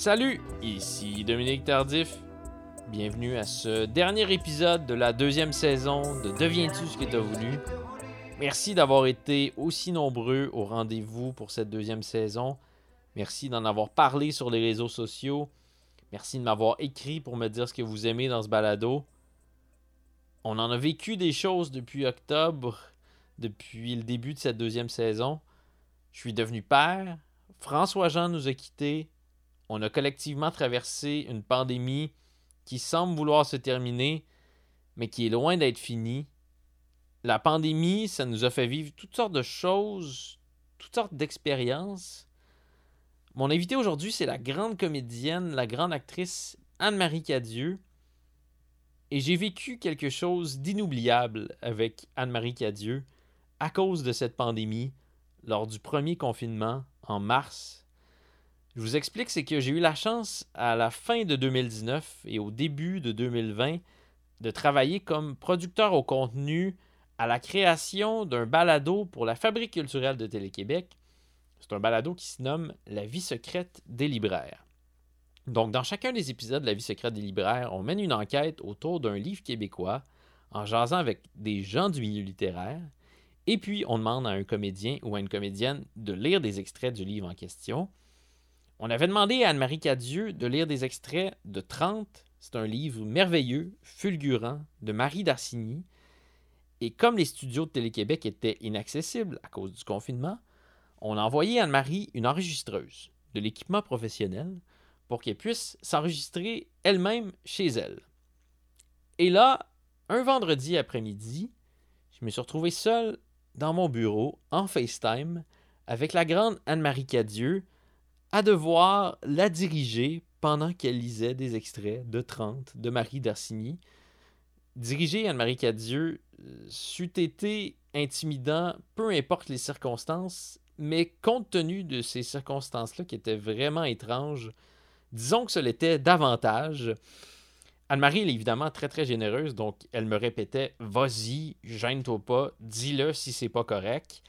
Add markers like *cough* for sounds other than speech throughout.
Salut, ici Dominique Tardif. Bienvenue à ce dernier épisode de la deuxième saison de Deviens-tu ce que t'as voulu? Merci d'avoir été aussi nombreux au rendez-vous pour cette deuxième saison. Merci d'en avoir parlé sur les réseaux sociaux. Merci de m'avoir écrit pour me dire ce que vous aimez dans ce balado. On en a vécu des choses depuis octobre, depuis le début de cette deuxième saison. Je suis devenu père. François Jean nous a quittés. On a collectivement traversé une pandémie qui semble vouloir se terminer, mais qui est loin d'être finie. La pandémie, ça nous a fait vivre toutes sortes de choses, toutes sortes d'expériences. Mon invité aujourd'hui, c'est la grande comédienne, la grande actrice Anne-Marie Cadieux. Et j'ai vécu quelque chose d'inoubliable avec Anne-Marie Cadieux à cause de cette pandémie lors du premier confinement en mars. Je vous explique, c'est que j'ai eu la chance à la fin de 2019 et au début de 2020 de travailler comme producteur au contenu à la création d'un balado pour la Fabrique culturelle de Télé-Québec. C'est un balado qui se nomme La vie secrète des libraires. Donc, dans chacun des épisodes de La vie secrète des libraires, on mène une enquête autour d'un livre québécois en jasant avec des gens du milieu littéraire. Et puis, on demande à un comédien ou à une comédienne de lire des extraits du livre en question. On avait demandé à Anne-Marie Cadieux de lire des extraits de 30. C'est un livre merveilleux, fulgurant, de Marie d'Arsigny, et comme les studios de Télé-Québec étaient inaccessibles à cause du confinement, on a envoyé Anne-Marie une enregistreuse de l'équipement professionnel pour qu'elle puisse s'enregistrer elle-même chez elle. Et là, un vendredi après-midi, je me suis retrouvé seul dans mon bureau en FaceTime avec la grande Anne-Marie Cadieux à devoir la diriger pendant qu'elle lisait des extraits de 30 de Marie d'Arsigny. Diriger Anne-Marie Cadieux c'eût été intimidant, peu importe les circonstances, mais compte tenu de ces circonstances-là qui étaient vraiment étranges, disons que ce l'était davantage. Anne-Marie, elle est évidemment très très généreuse, donc elle me répétait Vas-y, gêne-toi pas, dis-le si c'est pas correct.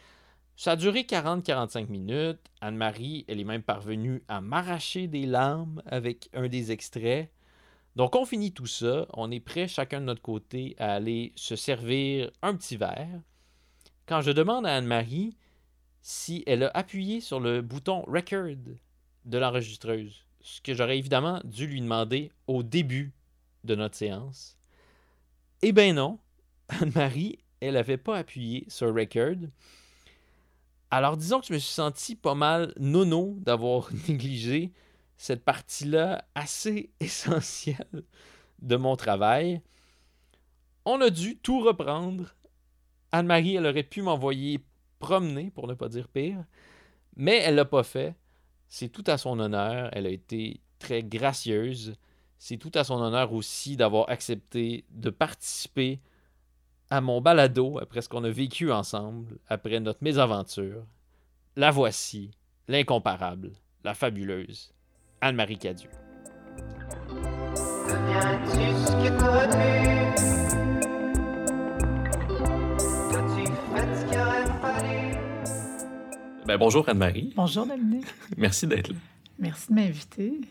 Ça a duré 40-45 minutes. Anne-Marie, elle est même parvenue à m'arracher des larmes avec un des extraits. Donc, on finit tout ça. On est prêt, chacun de notre côté, à aller se servir un petit verre. Quand je demande à Anne-Marie si elle a appuyé sur le bouton Record de l'enregistreuse, ce que j'aurais évidemment dû lui demander au début de notre séance. Eh bien non, Anne-Marie, elle n'avait pas appuyé sur Record. Alors disons que je me suis senti pas mal nono d'avoir *laughs* négligé cette partie-là assez *laughs* essentielle de mon travail. On a dû tout reprendre. Anne-Marie, elle aurait pu m'envoyer promener, pour ne pas dire pire, mais elle l'a pas fait. C'est tout à son honneur. Elle a été très gracieuse. C'est tout à son honneur aussi d'avoir accepté de participer à mon balado après ce qu'on a vécu ensemble, après notre mésaventure. La voici, l'incomparable, la fabuleuse, Anne-Marie Cadieux. Ben, bonjour Anne-Marie. Bonjour Dominique. *laughs* Merci d'être là. Merci de m'inviter.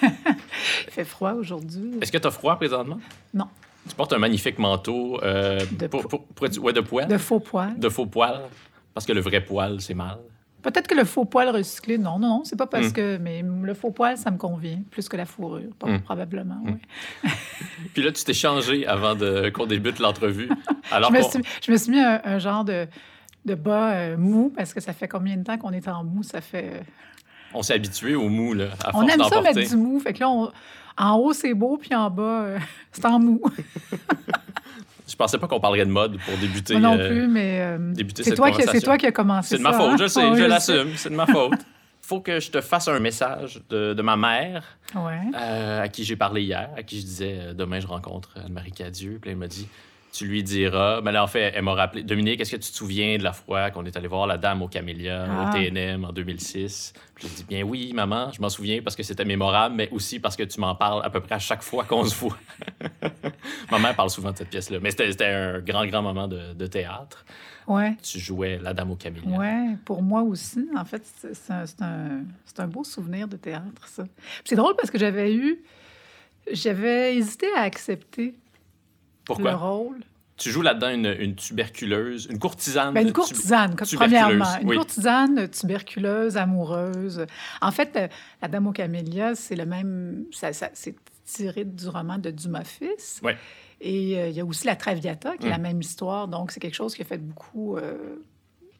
*laughs* Il fait froid aujourd'hui. Est-ce que tu as froid présentement? Non. Tu portes un magnifique manteau euh, De pour, po- pour- pour- ouais, de poil. De faux poils. De faux poil. Parce que le vrai poil, c'est mal. Peut-être que le faux poil recyclé, non, non, non, c'est pas parce Mm. que. Mais le faux poil, ça me convient, plus que la fourrure, Mm. probablement. Mm. oui. *laughs* Puis là, tu t'es changé avant qu'on débute l'entrevue. Alors *laughs* Je, me suis, je me suis mis un, un genre de, de bas euh, mou, parce que ça fait combien de temps qu'on est en mou? Ça fait. euh, on s'est habitué au mou, là, à On force aime d'en ça porter. mettre du mou. Fait que là, on- en haut, c'est beau, puis en bas, euh, *laughs* c'est en mou. *laughs* Je pensais pas qu'on parlerait de mode pour débuter. Moi non euh, plus, mais euh, c'est toi, toi qui as commencé C'est de ma faute, hein? je sais, je l'assume, c'est de ma faute. Faut que je te fasse un message de, de ma mère, Ouais. euh, à qui j'ai parlé hier, à qui je disais demain je rencontre Anne-Marie Cadieux. Puis elle m'a dit tu lui diras. Mais là, en fait, elle m'a rappelé. Dominique, est-ce que tu te souviens de la fois qu'on est allé voir la dame au Camélia, Ah. au TNM en 2006? Puis j'ai dit, bien oui, maman, je m'en souviens parce que c'était mémorable, mais aussi parce que tu m'en parles à peu près à chaque fois qu'on se voit. *laughs* Ma mère parle souvent de cette pièce-là. Mais c'était un grand, grand moment de, de théâtre. Ouais. Tu jouais la dame au Camélia. Ouais, pour moi aussi. En fait, c'est un, un- un beau souvenir de théâtre, ça. C'est drôle parce que j'avais eu. J'avais hésité à accepter le Pourquoi? rôle? Tu joues là-dedans une, une tuberculeuse, une courtisane. Ben, une courtisane, premièrement. Une oui. courtisane tuberculeuse, amoureuse. En fait, euh, La Dame aux Camélias, c'est le même. Ça, ça- c'est tiré du roman de Dumas fils. Ouais. Et euh, il y a aussi La Traviata, qui est Mm. la même histoire. Donc, c'est quelque chose qui a fait beaucoup. euh,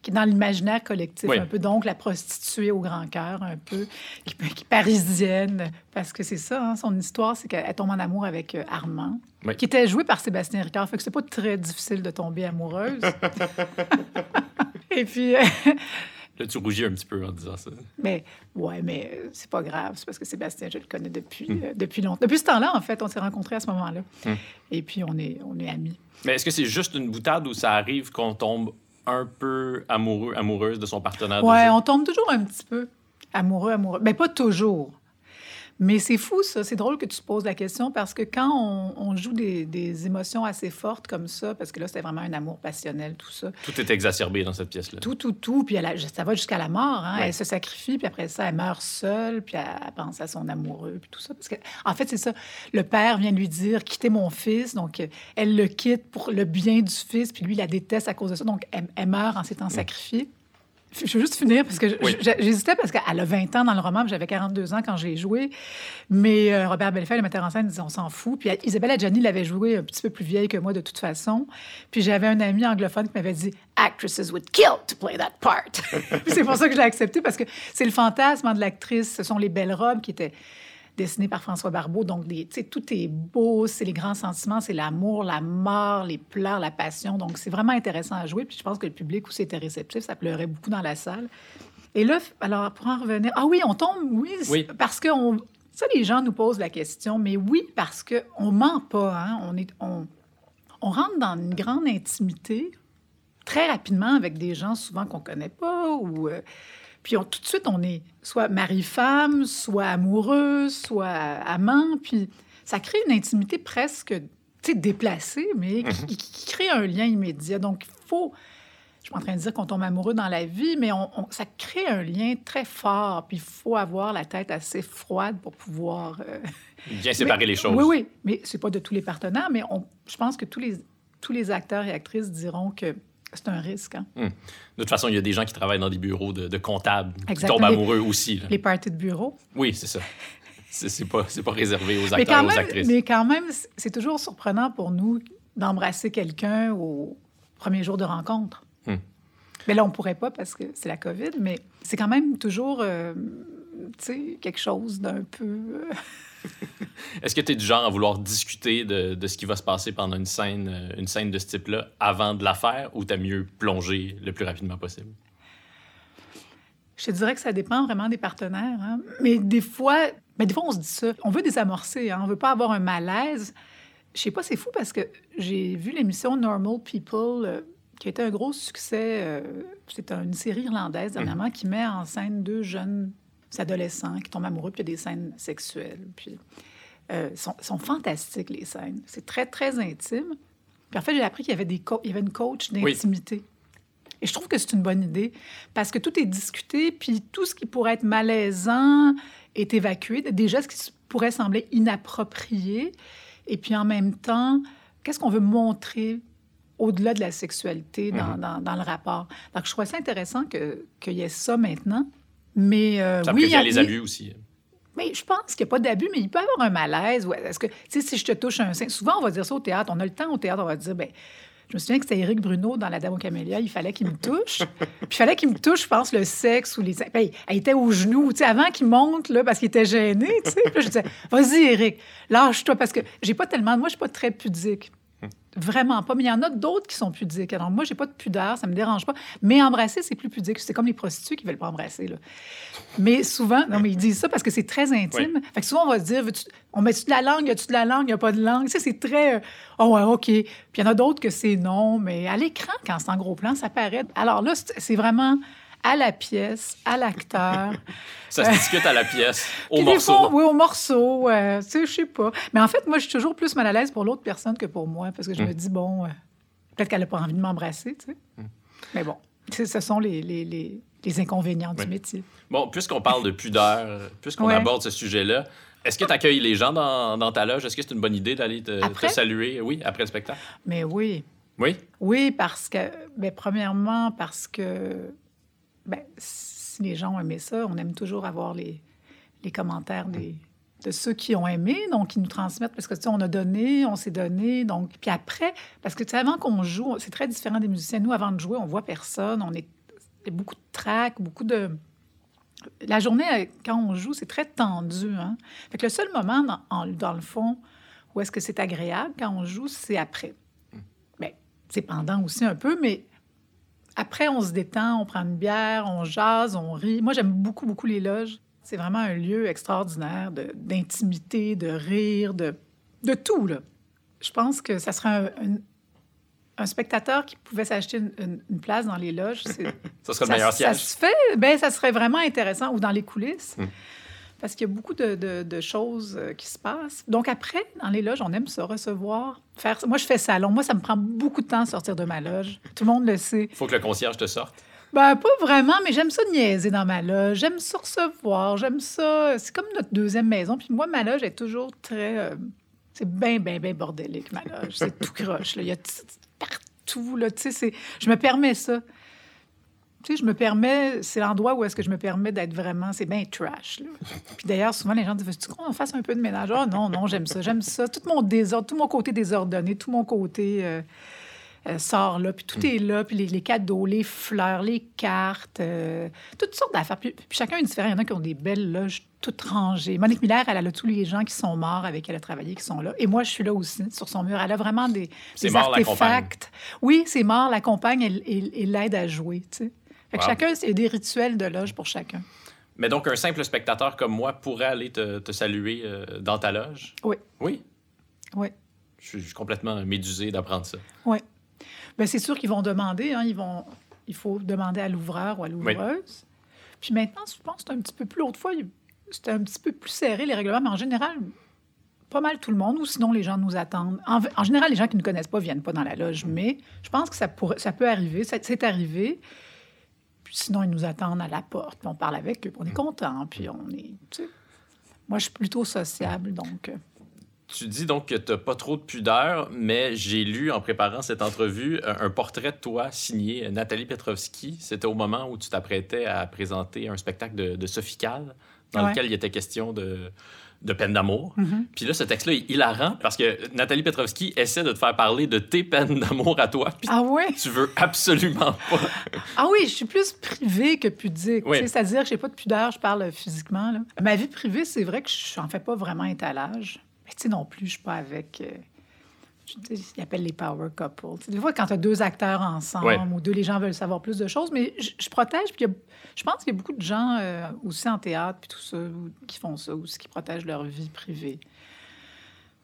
qui est dans l'imaginaire collectif Oui. un peu. Donc, la prostituée au grand cœur, un peu, qui, qui est parisienne. Parce que c'est ça, hein, son histoire, c'est qu'elle tombe en amour avec euh, Armand, Oui. qui était joué par Sébastien Ricard. Fait que c'est pas très difficile de tomber amoureuse. *laughs* Et puis, euh, Là, tu rougis un petit peu en disant ça. mais ouais, mais euh, c'est pas grave. C'est parce que Sébastien, je le connais depuis, Hmm. euh, depuis longtemps. Depuis ce temps-là, en fait, on s'est rencontrés à ce moment-là. Hmm. Et puis, on est, on est amis. Mais est-ce que c'est juste une boutade ou ça arrive qu'on tombe un peu amoureux, amoureuse de son partenaire de Ouais, jeu? on tombe toujours un petit peu amoureux, amoureux. Mais pas toujours. Mais c'est fou, ça. C'est drôle que tu te poses la question parce que quand on, on joue des, des émotions assez fortes comme ça, parce que là, c'était vraiment un amour passionnel, tout ça, Tout est exacerbé dans cette pièce-là. tout, tout, tout, puis elle a- ça va jusqu'à la mort. Hein? Ouais. Elle se sacrifie, puis après ça, elle meurt seule, puis elle, elle pense à son amoureux, puis tout ça. Parce que, en fait, c'est ça. Le père vient lui dire quittez mon fils, donc elle le quitte pour le bien du fils, puis lui, il la déteste à cause de ça, donc elle, elle meurt en s'étant sacrifiée. Je veux juste finir parce que Oui. j'hésitais parce qu'elle a 20 ans dans le roman, j'avais 42 ans quand j'ai joué. Mais euh, Robert Bellefeuille, le metteur en scène, disait on s'en fout. Puis Isabelle Adjani l'avait joué un petit peu plus vieille que moi de toute façon. Puis j'avais un ami anglophone qui m'avait dit actresses would kill to play that part. *laughs* Puis c'est pour ça que je l'ai accepté parce que c'est le fantasme de l'actrice. Ce sont les belles robes qui étaient dessinées par François Barbeau. Donc, des- tu sais, tout est beau, c'est les grands sentiments, c'est l'amour, la mort, les pleurs, la passion. Donc, c'est vraiment intéressant à jouer. Puis je pense que le public aussi était réceptif. Ça pleurait beaucoup dans la salle. Et là, alors, pour en revenir... Ah oui, on tombe, oui, parce que on... ça, les gens nous posent la question, mais oui, parce qu'on ment pas. Hein? On, est, on, on rentre dans une grande intimité très rapidement avec des gens souvent qu'on connaît pas ou... euh, puis on- tout de suite, on est soit mari-femme, soit amoureux, soit amant. Puis ça crée une intimité presque déplacée, mais qui, qui- crée un lien immédiat. Donc, il faut... Je suis pas en train de dire qu'on tombe amoureux dans la vie, mais on, on- ça crée un lien très fort. Puis il faut avoir la tête assez froide pour pouvoir... euh, *laughs* Bien séparer les choses. Oui, oui, mais c'est pas de tous les partenaires, mais on, je pense que tous les, tous les acteurs et actrices diront que c'est un risque. hein. De toute façon, il y a des gens qui travaillent dans des bureaux de, de comptables qui tombent Les- amoureux aussi. là. Les parties de bureau. Oui, c'est ça. C'est pas, pas réservé aux acteurs et aux actrices. mais quand même, c'est toujours surprenant pour nous d'embrasser quelqu'un au premier jour de rencontre. Hmm. Mais là, on pourrait pas parce que c'est la COVID, mais c'est quand même toujours, euh, tu sais, quelque chose d'un peu... *laughs* Est-ce que tu es du genre à vouloir discuter de, de ce qui va se passer pendant une scène, euh, une scène de ce type-là avant de la faire ou t'as mieux plonger le plus rapidement possible? Je te dirais que ça dépend vraiment des partenaires. hein. Mais des fois, ben des fois, on se dit ça. On veut désamorcer. Hein. On veut pas avoir un malaise. Je sais pas, c'est fou parce que j'ai vu l'émission Normal People, euh, qui a été un gros succès. euh, c'est une série irlandaise, dernièrement, qui met en scène deux jeunes adolescents qui tombent amoureux, puis il y a des scènes sexuelles. Puis, euh, sont, sont fantastiques, les scènes. C'est très, très intime. Puis en fait, j'ai appris qu'il y avait, des il y avait une coach Oui. d'intimité. Et je trouve que c'est une bonne idée parce que tout est discuté, puis tout ce qui pourrait être malaisant est évacué. Déjà, ce qui pourrait sembler inapproprié. Et puis en même temps, qu'est-ce qu'on veut montrer au-delà de la sexualité dans, Mhm. dans- dans le rapport? Donc, je trouve ça intéressant que- qu'il y ait ça maintenant. Mais euh, Ça oui, il y prévient a- les abus aussi. mais je pense qu'il n'y a pas d'abus, mais il peut y avoir un malaise. Ouais, Est-ce que, tu sais, si je te touche un sein, souvent on va dire ça au théâtre. On a le temps au théâtre, on va dire, ben, je me souviens que c'était Éric Bruno dans La Dame aux Camélias, il fallait qu'il me touche. *laughs* Puis il fallait qu'il me touche, je pense, le sexe ou les. Ben, elle était au genou, tu sais, avant qu'il monte, là, parce qu'il était gêné, tu sais. Puis là, je disais, vas-y, Éric, lâche-toi, parce que j'ai pas tellement. Moi, je suis pas très pudique. Vraiment pas. Mais il y en a d'autres qui sont pudiques. Alors, moi, j'ai pas de pudeur, ça me dérange pas. Mais embrasser, c'est plus pudique. C'est comme les prostituées qui veulent pas embrasser. Là. Mais souvent, non, mais ils disent ça parce que c'est très intime. Fait que souvent, on va se dire, on met-tu de la langue, y a-tu de la langue, y a pas de langue? Tu sais, c'est très, euh, oh ouais, OK. Puis il y en a d'autres que c'est non, mais à l'écran, quand c'est en gros plan, ça paraît. Alors là, c'est vraiment à la pièce, à l'acteur. *laughs* Ça se discute à la pièce, *laughs* au Puis des morceau. fois, oui, au morceau. euh, tu sais, je sais pas. Mais en fait, moi, je suis toujours plus mal à l'aise pour l'autre personne que pour moi, parce que je Mm. me dis, bon, euh, peut-être qu'elle n'a pas envie de m'embrasser, tu sais. Mm. Mais bon, ce sont les, les, les, les inconvénients Oui. du métier. Bon, puisqu'on parle de pudeur, puisqu'on Ouais. aborde ce sujet-là, est-ce que tu accueilles les gens dans, dans ta loge? Est-ce que c'est une bonne idée d'aller te, saluer? Oui, après le spectacle. Mais oui, Oui? oui, parce que, ben, premièrement, parce que, ben, si les gens ont aimé ça, on aime toujours avoir les, les commentaires des, de ceux qui ont aimé, donc qui nous transmettent, parce que, tu sais, on a donné, on s'est donné, donc, puis après, parce que, tu sais, avant qu'on joue, c'est très différent des musiciens. Nous, avant de jouer, on voit personne, on est, il y a beaucoup de trac, beaucoup de... La journée, euh, quand on joue, c'est très tendu, hein? Fait que le seul moment, dans, en- dans le fond, où est-ce que c'est agréable quand on joue, c'est après. Bien, c'est pendant aussi un peu, mais après, on se détend, on prend une bière, on jase, on rit. Moi, j'aime beaucoup, beaucoup les loges. C'est vraiment un lieu extraordinaire d'intimité, de, rire, de, de tout. Là. Je pense que ça serait un, un- un spectateur qui pouvait s'acheter une, une- une place dans les loges. *laughs* Ça serait le ça, meilleur ça siège. se fait, ben, ça serait vraiment intéressant, ou dans les coulisses. Mm. Parce qu'il y a beaucoup de, de- de choses euh, qui se passent. Donc après, dans les loges, on aime se recevoir. Faire... Moi, je fais salon. Moi, ça me prend beaucoup de temps à sortir de ma loge. Tout le monde le sait. Il faut que le concierge te sorte? Ben, pas vraiment, mais j'aime ça niaiser dans ma loge. J'aime ça recevoir. J'aime ça. C'est comme notre deuxième maison. Puis moi, ma loge est toujours très. euh, C'est bien, bien, bien bordélique, ma loge. C'est tout croche. là. Il y a partout. Là. Tu sais, je me permets ça. Tu sais, je me permets, c'est l'endroit où est-ce que je me permets d'être vraiment, c'est bien trash. là. *laughs* Puis d'ailleurs, souvent, les gens disent, veux-tu qu'on fasse un peu de ménage? Ah non, non, j'aime ça, j'aime ça. Tout mon désordre, tout mon côté désordonné, tout mon côté euh, euh, sort là, puis tout est là, puis les, les cadeaux, les fleurs, les cartes, euh, toutes sortes d'affaires. Puis, puis chacun est différent. Il y en a qui ont des belles loges toutes rangées. Monique Miller, elle, a tous les gens qui sont morts avec qui elle a travaillé, qui sont là. Et moi, je suis là aussi, sur son mur. Elle a vraiment des, des mort, artefacts. Oui, c'est mort, la compagne, et, et- et l'aide à jouer, tu sais. Fait que Wow. chacun, c'est des rituels de loge pour chacun. Mais donc, un simple spectateur comme moi pourrait aller te, te saluer euh, dans ta loge? Oui. Oui? Oui. Je suis, complètement médusé d'apprendre ça. Oui. Bien, c'est sûr qu'ils vont demander, hein, ils vont, il faut demander à l'ouvreur ou à l'ouvreuse. Puis maintenant, je pense que c'est un petit peu plus. L'autre fois, il- c'était un petit peu plus serré, les règlements, mais en général, pas mal tout le monde, ou sinon, les gens nous attendent. En, en général, les gens qui ne connaissent pas viennent pas dans la loge, mais je pense que ça, pourrait, ça peut arriver, ça- c'est arrivé. Puis sinon, ils nous attendent à la porte, puis on parle avec eux, puis on est content, puis on est. tu sais. Moi, je suis plutôt sociable, donc. euh, Tu dis donc que tu n'as pas trop de pudeur, mais j'ai lu en préparant cette entrevue un, un portrait de toi signé Nathalie Petrovski. C'était au moment où tu t'apprêtais à présenter un spectacle de, de Sophie dans Ouais. lequel il était question de, de peine d'amour. Mhm. Puis là, ce texte-là est hilarant parce que Nathalie Petrovski essaie de te faire parler de tes peines d'amour à toi, puis Ah ouais? tu veux absolument pas. *laughs* Ah oui, je suis plus privée que pudique. Oui. C'est-à-dire que j'ai pas de pudeur, je parle physiquement. là. Ma vie privée, c'est vrai que je n'en fais pas vraiment étalage. Mais tu sais, non plus, je suis pas avec... euh, je- ils appellent les power couples. Des fois, quand tu as deux acteurs ensemble Ouais. ou deux, les gens veulent savoir plus de choses, mais je, je protège. Puis je pense qu'il y a beaucoup de gens euh, aussi en théâtre puis tout ça ou- qui font ça aussi, qui protègent leur vie privée.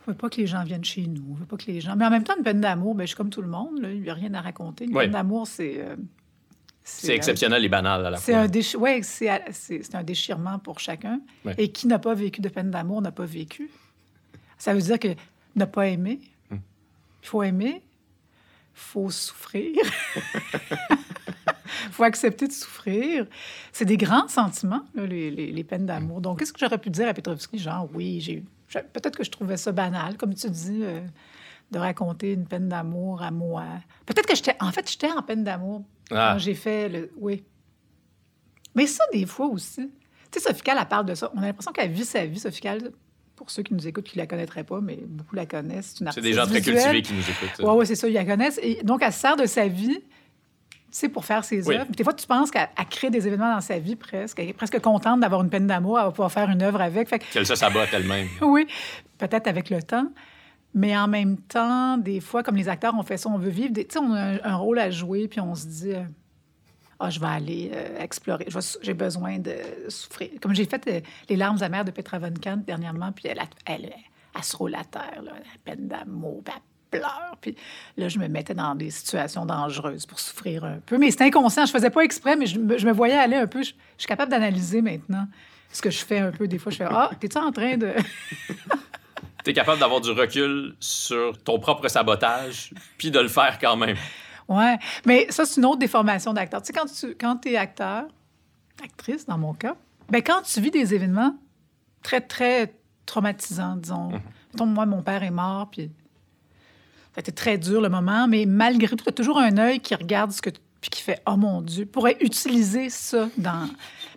Je veux pas que les gens viennent chez nous. Je veux pas que les gens... Mais en même temps, une peine d'amour, ben, je suis comme tout le monde. là. Il n'y a rien à raconter. Une Ouais. peine d'amour, c'est... euh, C'est euh, exceptionnel et banal à la c'est fois. un, déchi- ouais, c'est, un déchirement pour chacun. Ouais. Et qui n'a pas vécu de peine d'amour n'a pas vécu. Ça veut dire que n'a pas aimé. Il faut aimer. Il faut souffrir. Il *laughs* faut accepter de souffrir. C'est des grands sentiments, là, les, les- les peines d'amour. Donc, qu'est-ce que j'aurais pu dire à Petrovski? Genre, oui, j'ai, peut-être que je trouvais ça banal, comme tu dis, euh, de raconter une peine d'amour à moi. Peut-être que j'étais... En fait, j'étais en peine d'amour Ah. quand j'ai fait le. Oui. Mais ça, des fois aussi. Tu sais, Sophie Calle, elle parle de ça. On a l'impression qu'elle vit sa vie, Sophie Calle. Pour ceux qui nous écoutent, qui la connaîtraient pas, mais beaucoup la connaissent. C'est une C'est des gens très visuelle. cultivés qui nous écoutent. Oui, oui, c'est ça, ils la connaissent. Et donc, elle se sert de sa vie, sais, pour faire ses Oui. œuvres. Des fois, tu penses qu'elle elle crée des événements dans sa vie presque. Elle est presque contente d'avoir une peine d'amour, elle va pouvoir faire une œuvre avec. Fait que, Qu'elle se sabote elle-même. *laughs* oui, peut-être avec le temps. Mais en même temps, des fois, comme les acteurs, on fait ça, on veut vivre. des- Tu sais, on a un, un rôle à jouer, puis on se dit, ah, je vais aller euh, explorer. J'ai besoin de souffrir. Comme j'ai fait euh, Les larmes amères de Petra Von Kant dernièrement, puis elle, elle, elle, elle se roule à terre, là, à peine d'amour, puis elle pleure. Puis là, je me mettais dans des situations dangereuses pour souffrir un peu. Mais c'était inconscient. Je faisais pas exprès, mais je me, voyais aller un peu. Je, je suis capable d'analyser maintenant ce que je fais un peu. Des fois, je fais Ah, t'es-tu en train de. *laughs* Tu es capable d'avoir du recul sur ton propre sabotage, puis de le faire quand même. Ouais, mais ça, c'est une autre déformation d'acteur. Tu sais, quand tu quand es acteur, actrice dans mon cas, ben quand tu vis des événements très, très traumatisants, disons. Mettons, moi, mon père est mort, puis ça a été très dur le moment, mais malgré tout, tu as toujours un œil qui regarde ce que tu- puis qui fait « Oh mon Dieu », pourrait utiliser ça dans...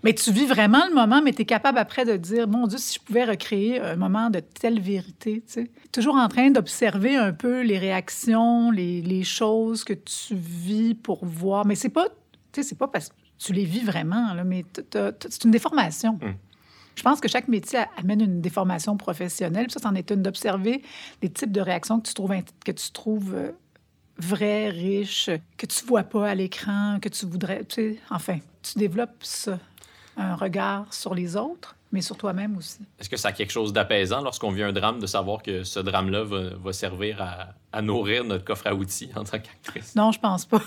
Mais tu vis vraiment le moment, mais tu es capable après de dire « Mon Dieu, si je pouvais recréer un moment de telle vérité », tu sais. Toujours en train d'observer un peu les réactions, les, les choses que tu vis pour voir. Mais c'est pas, tu sais, c'est pas parce que tu les vis vraiment, là, mais c'est une déformation. Mm. Je pense que chaque métier a- amène une déformation professionnelle. Puis ça, c'en est une d'observer les types de réactions que tu trouves, int- que tu trouves euh, vraies, riches, que tu vois pas à l'écran, que tu voudrais... Tu sais, enfin, tu développes ça, un regard sur les autres, mais sur toi-même aussi. Est-ce que ça a quelque chose d'apaisant lorsqu'on vit un drame de savoir que ce drame-là va, va servir à, à nourrir notre coffre à outils en tant qu'actrice? Non, je pense pas.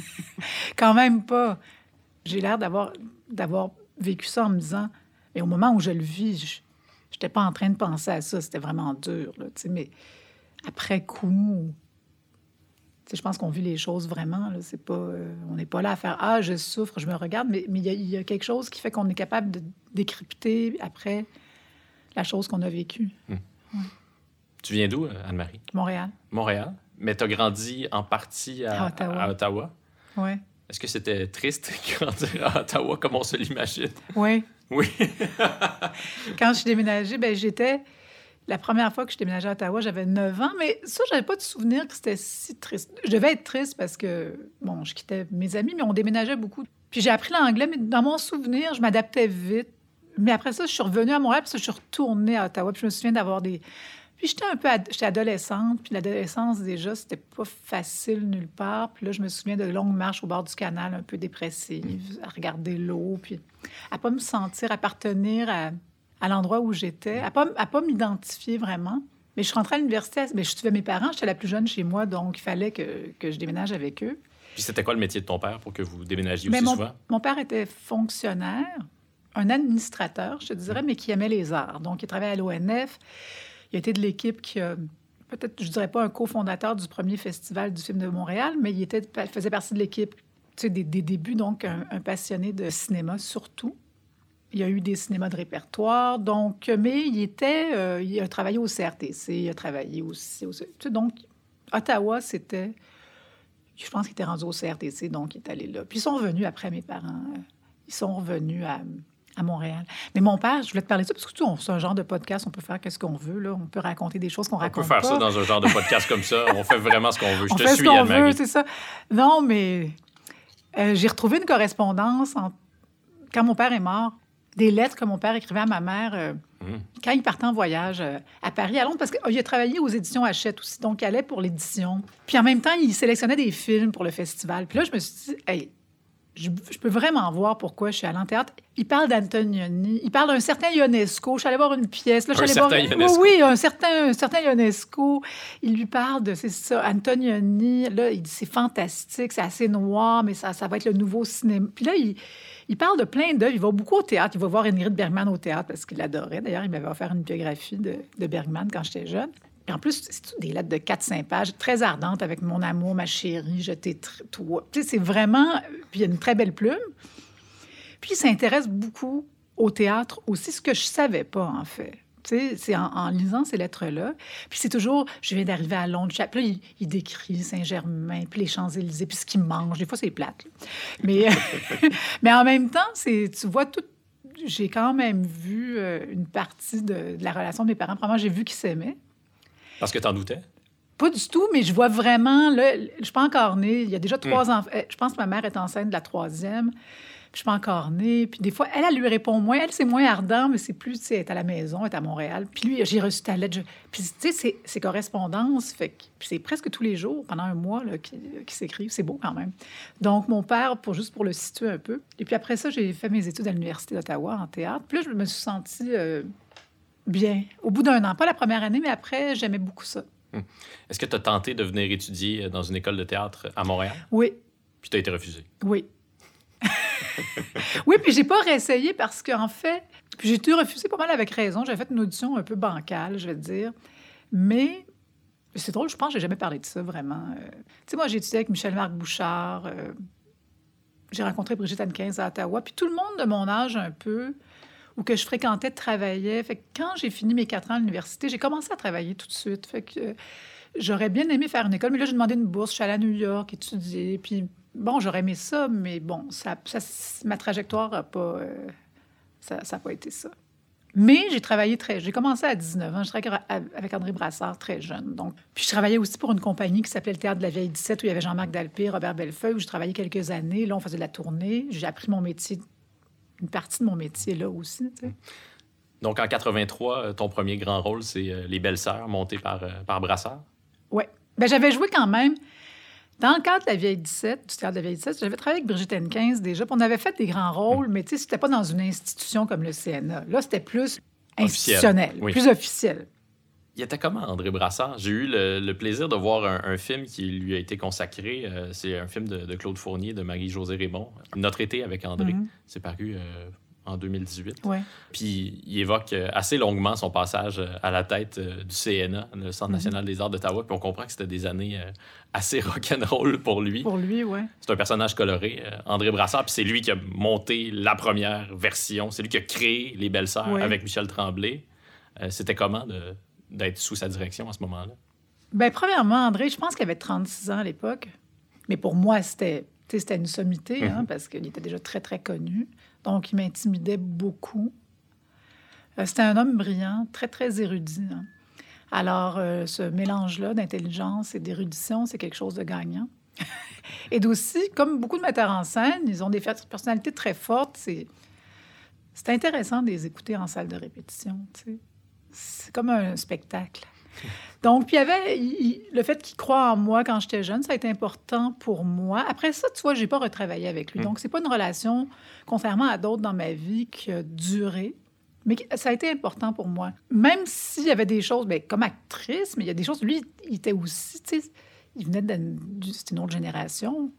*laughs* Quand même pas. J'ai l'air d'avoir, d'avoir vécu ça en me disant, mais au moment où je le vis, je n'étais pas en train de penser à ça. C'était vraiment dur. Là, mais après coup, je pense qu'on vit les choses vraiment. Là, c'est pas, euh, on n'est pas là à faire Ah, je souffre, je me regarde, mais mais il y, a- il y a quelque chose qui fait qu'on est capable de décrypter après la chose qu'on a vécue. Tu viens d'où, euh, Anne-Marie? Montréal. Montréal. Mais tu as grandi en partie à, À Ottawa. à Ottawa. Ouais. Est-ce que c'était triste *laughs* grandir à Ottawa comme on se l'imagine? Oui. Oui. *laughs* Quand je suis déménagée, ben j'étais. La première fois que je déménagée à Ottawa, j'avais 9 ans, mais ça, j'avais pas de souvenir que c'était si triste. Je devais être triste parce que, bon, je quittais mes amis, mais on déménageait beaucoup. Puis j'ai appris l'anglais, mais dans mon souvenir, je m'adaptais vite. Mais après ça, je suis revenue à Montréal, puis ça, je suis retournée à Ottawa, puis je me souviens d'avoir des. Puis j'étais un peu. ad- J'étais adolescente, puis l'adolescence, déjà, c'était pas facile nulle part. Puis là, je me souviens de longues marches au bord du canal, un peu dépressive, à regarder l'eau, puis à pas me sentir appartenir à, à l'endroit où j'étais, à pas, à pas m'identifier vraiment. Mais je suis rentrée à l'université, mais je suivais mes parents, j'étais la plus jeune chez moi, donc il fallait que, que je déménage avec eux. Puis c'était quoi le métier de ton père pour que vous déménagiez Mais aussi mon, souvent? mon père était fonctionnaire, un administrateur, je te dirais, mais qui aimait les arts. Donc, il travaillait à l'ONF. Il été de l'équipe qui a, peut-être, je dirais pas un cofondateur du premier festival du film de Montréal, mais il était, faisait partie de l'équipe tu sais, des, des débuts, donc un, un passionné de cinéma surtout. Il y a eu des cinémas de répertoire, donc, mais il était, euh, il a travaillé au CRTC, il a travaillé aussi, au, tu sais, donc, Ottawa, c'était, je pense qu'il était rendu au CRTC, donc il est allé là. Puis ils sont revenus après mes parents, euh, ils sont revenus à, à Montréal. Mais mon père, je voulais te parler de ça, parce que tu c'est un genre de podcast, on peut faire qu'est-ce qu'on veut, là. On peut raconter des choses qu'on On peut raconte faire pas. ça dans un genre de podcast comme ça. On fait vraiment ce qu'on veut. *laughs* Je on te fait ce suis, qu'on Anne-Marie. veut, c'est ça. Non, mais euh, j'ai retrouvé une correspondance en- quand mon père est mort, des lettres que mon père écrivait à ma mère euh, Mm. quand il partait en voyage euh, à Paris, à Londres, parce qu'il a travaillé aux éditions Hachette aussi, donc il allait pour l'édition. Puis en même temps, il sélectionnait des films pour le festival. Puis là, je me suis dit, hey, je, je peux vraiment voir pourquoi je suis allée en théâtre. Il parle d'Antonioni, il parle d'un certain Ionesco. Je suis allée voir une pièce. Là, je Un certain voir... Ionesco. Oui, oui, un certain, un certain Ionesco. Il lui parle de, c'est ça, Antonioni. Là, il dit, c'est fantastique, c'est assez noir, mais ça, ça va être le nouveau cinéma. Puis là, il, il parle de plein d'œuvres. Il va beaucoup au théâtre. Il va voir Ingrid Bergman au théâtre parce qu'il l'adorait. D'ailleurs, il m'avait offert une biographie de, de Bergman quand j'étais jeune. Et en plus, c'est des lettres de 4-5 pages, très ardentes avec mon amour, ma chérie, je t'ai toi. Tu sais, c'est vraiment. Puis il y a une très belle plume. Puis il s'intéresse beaucoup au théâtre aussi, ce que je savais pas, en fait. C'est en, lisant ces lettres-là. Puis c'est toujours, je viens d'arriver à Londres. Puis là, il, décrit Saint-Germain, puis les Champs-Élysées, puis ce qu'il mange. Des fois, c'est plate. là. Mais, *laughs* mais en même temps, tu vois, tout. J'ai quand même vu euh, une partie de, de la relation de mes parents. Probablement, j'ai vu qu'ils s'aimaient. Parce que t'en doutais? Pas du tout, mais je vois vraiment, là, je suis pas encore née. Il y a déjà trois enfants. euh, Je pense que ma mère est enceinte de la troisième. je suis pas encore née. Puis des fois, elle, elle lui répond moins. Elle, c'est moins ardent, mais c'est plus, tu sais, elle est à la maison, elle est à Montréal. Puis lui, j'ai reçu ta lettre. je- Puis, tu sais, c'est- c'est correspondance. Fait que- puis c'est presque tous les jours, pendant un mois, là, qui, qui s'écrivent. C'est beau quand même. Donc, mon père, pour, juste pour le situer un peu. Et puis après ça, j'ai fait mes études à l'Université d'Ottawa en théâtre. Puis là, je me suis sentie euh, bien. Au bout d'un an, pas la première année, mais après, j'aimais beaucoup ça. Est-ce que tu as tenté de venir étudier dans une école de théâtre à Montréal? Oui, Puis tu as été refusé? Oui. oui, puis j'ai pas réessayé parce qu'en fait, puis j'ai été refusée pas mal avec raison. J'avais fait une audition un peu bancale, je vais te dire. Mais c'est drôle, je pense que j'ai jamais parlé de ça vraiment. Euh, tu sais, moi, j'ai étudié avec Michel-Marc Bouchard. euh, j'ai rencontré Brigitte Anne à Ottawa. Puis tout le monde de mon âge un peu, ou que je fréquentais, travaillait. Fait quand j'ai fini mes quatre ans à l'université, j'ai commencé à travailler tout de suite. Fait que euh, j'aurais bien aimé faire une école, mais là, j'ai demandé une bourse. Je suis allée à New York étudier. Puis bon, j'aurais aimé ça, mais bon, ça, ça- ma trajectoire n'a pas... euh, ça pas été ça. Mais j'ai travaillé très... J'ai commencé à 19 ans. Je travaillais avec André Brassard très jeune. Donc, puis je travaillais aussi pour une compagnie qui s'appelait le Théâtre de la Vieille 17, où il y avait Jean-Marc Dalpé, Robert Bellefeuille, où je travaillais quelques années. Là, on faisait de la tournée. J'ai appris mon métier, une partie de mon métier là aussi. tu sais. Donc en 83, euh, ton premier grand rôle, c'est euh, Les Belles Sœurs, monté par, euh, par Brassard? Ouais. Ben, j'avais joué quand même. Dans le cadre de la Vieille 17, du théâtre de la Vieille 17, j'avais travaillé avec Brigitte Henquins déjà. puis on avait fait des grands rôles, mais tu sais, c'était pas dans une institution comme le CNA. Là, c'était plus Officiel, institutionnel, oui. plus officiel. Il était comment, André Brassard? J'ai eu le, le plaisir de voir un, un film qui lui a été consacré. euh, c'est un film de, de Claude Fournier, de Marie-Josée Raymond. Notre été avec André. Mhm. C'est paru euh, en 2018. Ouais. Puis il évoque euh, assez longuement son passage à la tête du CNA, le Centre Mhm. national des arts d'Ottawa. Puis on comprend que c'était des années assez rock'n'roll pour lui. Pour lui, ouais. C'est un personnage coloré, André Brassard. Puis c'est lui qui a monté la première version. C'est lui qui a créé Les Belles Sœurs Ouais. avec Michel Tremblay. Euh, c'était comment de- d'être sous sa direction à ce moment-là? Ben, premièrement, André, je pense qu'il avait 36 ans à l'époque. Mais pour moi, c'était une sommité, hein, parce qu'il était déjà très, très connu. Donc, il m'intimidait beaucoup. Euh, c'était un homme brillant, très, très érudit. hein. Alors, euh, ce mélange-là d'intelligence et d'érudition, c'est quelque chose de gagnant. *laughs* et d'aussi, comme beaucoup de metteurs en scène, ils ont des personnalités très fortes. C'est intéressant de les écouter en salle de répétition. tu sais. C'est comme un spectacle. Donc, puis il y avait il- le fait qu'il croit en moi quand j'étais jeune, ça a été important pour moi. Après ça, tu vois, j'ai pas retravaillé avec lui. Mm. Donc, c'est pas une relation, contrairement à d'autres dans ma vie, qui a duré. Mais ça a été important pour moi. Même s'il y avait des choses, ben, comme actrice, mais il y a des choses, lui, il était aussi, tu sais, il venait d'une autre génération.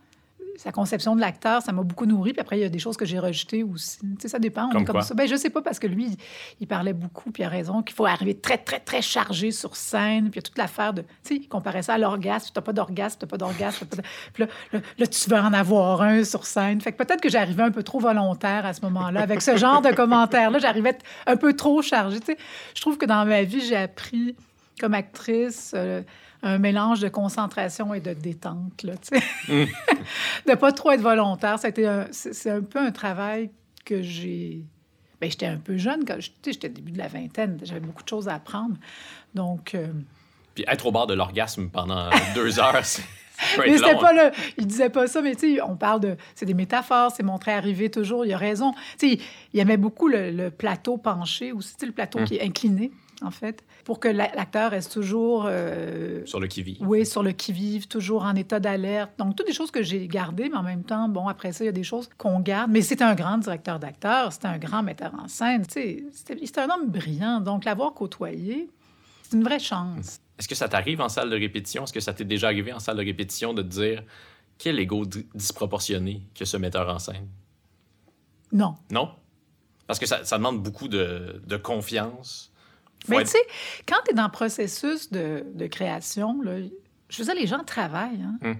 Sa conception de l'acteur, ça m'a beaucoup nourri. Puis après, il y a des choses que j'ai rejetées aussi. Tu sais, ça dépend. On Comme est comme quoi? ça. Ben, je sais pas, parce que lui, il, parlait beaucoup, puis il a raison, qu'il faut arriver très, très, très chargé sur scène. Puis il y a toute l'affaire de. Tu sais, il comparait ça à l'orgasme. Tu n'as pas d'orgasme, tu n'as pas d'orgasme. t'as pas de- Puis là, là, là, tu veux en avoir un sur scène. Fait que peut-être que j'arrivais un peu trop volontaire à ce moment-là. Avec ce genre de commentaires-là, j'arrivais un peu trop chargée. Tu sais, je trouve que dans ma vie, j'ai appris comme actrice. euh, un mélange de concentration et de détente, là, tu sais. *laughs* de pas trop être volontaire. C'est un peu un travail que j'ai... Ben, j'étais un peu jeune, quand je- tu sais, j'étais début de la vingtaine, j'avais beaucoup de choses à apprendre. Donc, euh, Puis être au bord de l'orgasme pendant deux *laughs* heures, c'est- mais c'était pas le... Il disait pas ça, mais tu sais, on parle de... C'est des métaphores, c'est montré arriver toujours, il a raison. Tu sais, il, aimait beaucoup le, le plateau penché aussi, tu sais, le plateau Hum. qui est incliné, en fait, pour que la- l'acteur reste toujours... euh, Sur le qui-vive. Oui, sur le qui-vive, toujours en état d'alerte. Donc, toutes des choses que j'ai gardées, mais en même temps, bon, après ça, il y a des choses qu'on garde. Mais c'était un grand directeur d'acteur, c'était un grand metteur en scène. C'était un homme brillant. Donc, l'avoir côtoyé, c'est une vraie chance. Est-ce que ça t'arrive en salle de répétition? Est-ce que ça t'est déjà arrivé en salle de répétition de te dire quel ego di- disproportionné que ce metteur en scène? Non. Non? Parce que ça, ça demande beaucoup de, de confiance. Mais tu sais, quand tu es dans le processus de, de création, là, je veux dire, les gens travaillent. Hein? Hum.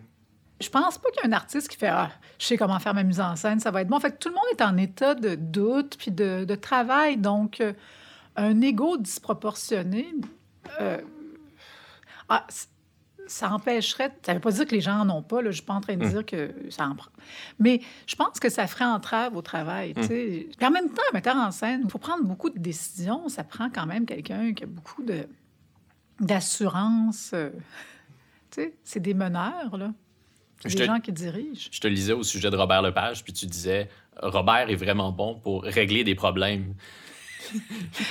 Je pense pas qu'il y a un artiste qui fait Ah, je sais comment faire ma mise en scène, ça va être bon. En fait, tout le monde est en état de doute puis de, de travail. Donc, euh, un ego disproportionné, euh, ah, ça empêcherait. Ça veut pas dire que les gens en ont pas. Là, je suis pas en train de Hum. dire que ça en prend. Mais je pense que ça ferait entrave au travail. Puis en même temps, un metteur en scène, il faut prendre beaucoup de décisions. Ça prend quand même quelqu'un qui a beaucoup de d'assurance. euh, c'est des meneurs, là. C'est des te- gens qui dirigent. Je te lisais au sujet de Robert Lepage, puis tu disais Robert est vraiment bon pour régler des problèmes.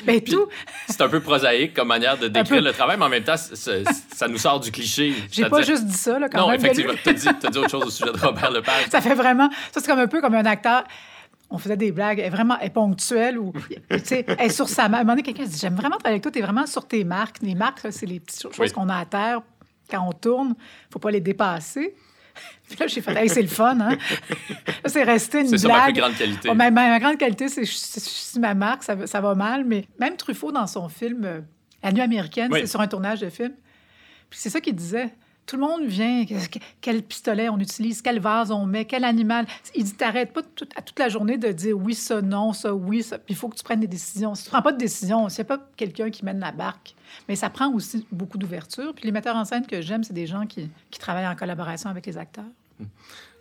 Ben, tout. C'est un peu prosaïque comme manière de décrire le travail, mais en même temps, ça nous sort du cliché. J'ai pas juste dit ça, là, quand Non, même. effectivement. Tu as dit, t'as dit autre chose au sujet de Robert Lepage. Ça fait vraiment. Ça, c'est comme un peu comme un acteur. On faisait des blagues, elle est vraiment elle est ponctuelle ou, tu sais, elle est sur sa marque. À un moment donné, quelqu'un dit J'aime vraiment travailler avec toi, tu es vraiment sur tes marques. Les marques, c'est les petites choses Oui. qu'on a à terre quand on tourne. faut pas les dépasser. Puis là, j'ai fait Hey, c'est le fun, hein? C'est resté une C'est ma plus grande qualité. Oh, ma, ma- ma grande qualité, c'est c'est ma marque, ça, va- ça va mal. Mais même Truffaut, dans son film euh, La nuit américaine, Oui. c'est sur un tournage de film. Puis c'est ça qu'il disait. Tout le monde vient, que- que- quel pistolet on utilise, quel vase on met, quel animal. Il dit, t'arrêtes pas tout- à toute la journée de dire oui, ça, non, ça, oui, ça. Puis il faut que tu prennes des décisions. Si tu prends pas de décision, s'il n'y a pas quelqu'un qui mène la barque. Mais ça prend aussi beaucoup d'ouverture. Puis les metteurs en scène que j'aime, c'est des gens qui, qui travaillent en collaboration avec les acteurs.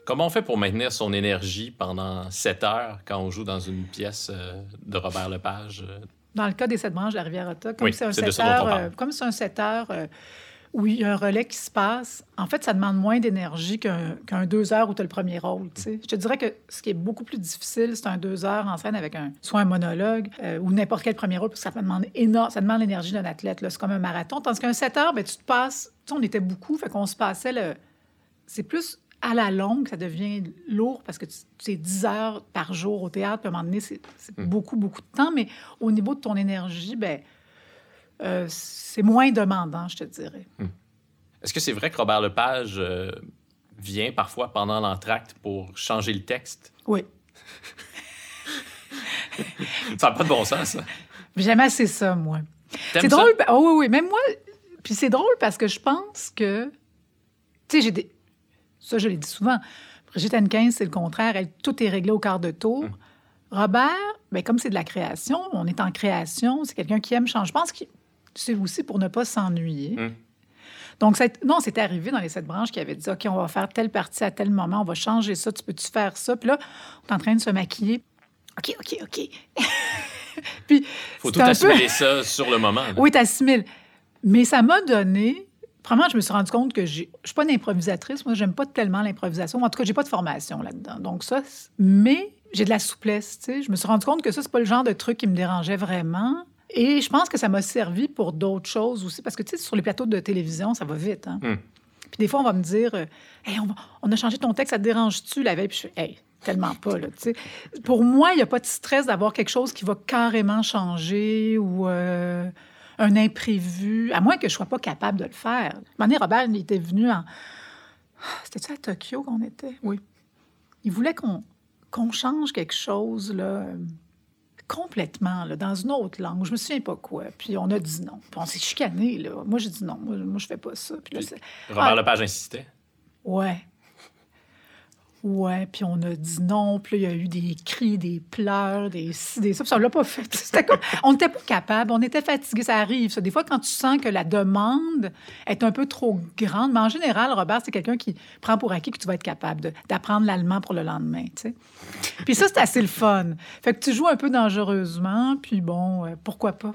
Comment on fait pour maintenir son énergie pendant 7 heures quand on joue dans une pièce euh, de Robert Lepage? euh? Dans le cas des sept branches de la Riviera-Otta, comme Oui, c'est un c'est de 7 ça dont on heures, parle. euh, comme c'est un 7 heures euh, où il y a un relais qui se passe, en fait, ça demande moins d'énergie qu'un deux heures où tu as le premier rôle. Je te dirais que ce qui est beaucoup plus difficile, c'est un deux heures en scène avec un, soit un monologue euh, ou n'importe quel premier rôle, parce que ça demande énorme, ça demande l'énergie d'un athlète. C'est comme un marathon. Tandis qu'un 7 heures, ben, tu te passes, on était beaucoup, fait qu'on se passait le. C'est plus à la longue, ça devient lourd parce que tu- c'est 10 heures par jour au théâtre, puis à un moment donné, c'est c'est beaucoup, beaucoup de temps, mais au niveau de ton énergie, ben, euh, c'est moins demandant, je te dirais. Est-ce que c'est vrai que Robert Lepage euh, vient parfois pendant l'entracte pour changer le texte? Oui. *laughs* Ça n'a pas de bon sens, ça. J'aime assez ça, moi. C'est ça? drôle. pa- Oh, oui, oui. Même moi. Puis c'est drôle parce que je pense que. Tu sais, j'ai des. Ça, je l'ai dit souvent. Brigitte Hennequin, c'est le contraire. Elle, tout est réglé au quart de tour. Hum. Robert, ben, comme c'est de la création, on est en création, c'est quelqu'un qui aime changer. Je pense que c'est aussi pour ne pas s'ennuyer. Hum. Donc, non, c'est arrivé dans les sept branches qui avaient dit OK, on va faire telle partie à tel moment, on va changer ça, tu peux-tu faire ça? Puis là, on est en train de se maquiller. OK, OK, OK. *laughs* Puis, faut tout peu- assimiler ça sur le moment. là. oui, t'assimiles. Mais ça m'a donné. Premièrement, je me suis rendu compte que je suis pas une improvisatrice. Moi, j'aime pas tellement l'improvisation. En tout cas, j'ai pas de formation là-dedans. Donc ça, mais j'ai de la souplesse. Tu sais. Je me suis rendu compte que ça, c'est pas le genre de truc qui me dérangeait vraiment. Et je pense que ça m'a servi pour d'autres choses aussi. Parce que, tu sais, sur les plateaux de télévision, ça va vite. Hein? Hmm. Puis des fois, on va me dire euh, Hey, on, va- on a changé ton texte, ça te dérange-tu la veille? Puis je fais Hey, tellement pas. Là, tu sais. Pour moi, il n'y a pas de stress d'avoir quelque chose qui va carrément changer ou euh, un imprévu, à moins que je sois pas capable de le faire. Donné, Robert, il était venu en. C'était-tu à Tokyo qu'on était? Oui. Il voulait qu'on change quelque chose, là. Complètement, là, dans une autre langue. Je me souviens pas quoi. Puis on a dit non. Puis on s'est chicané, là. Moi, j'ai dit non. Moi, moi je fais pas ça. Puis là, Robert Ah. Lepage insistait. Ouais. Ouais, puis on a dit non, puis il y a eu des cris, des pleurs, des des ça, puis on l'a pas fait. *laughs* On n'était pas capable, on était fatigué, ça arrive. Ça. Des fois, quand tu sens que la demande est un peu trop grande, mais en général, Robert, c'est quelqu'un qui prend pour acquis que tu vas être capable d'apprendre l'allemand pour le lendemain. Puis ça, c'est assez le fun. Fait que tu joues un peu dangereusement, puis bon, euh, pourquoi pas?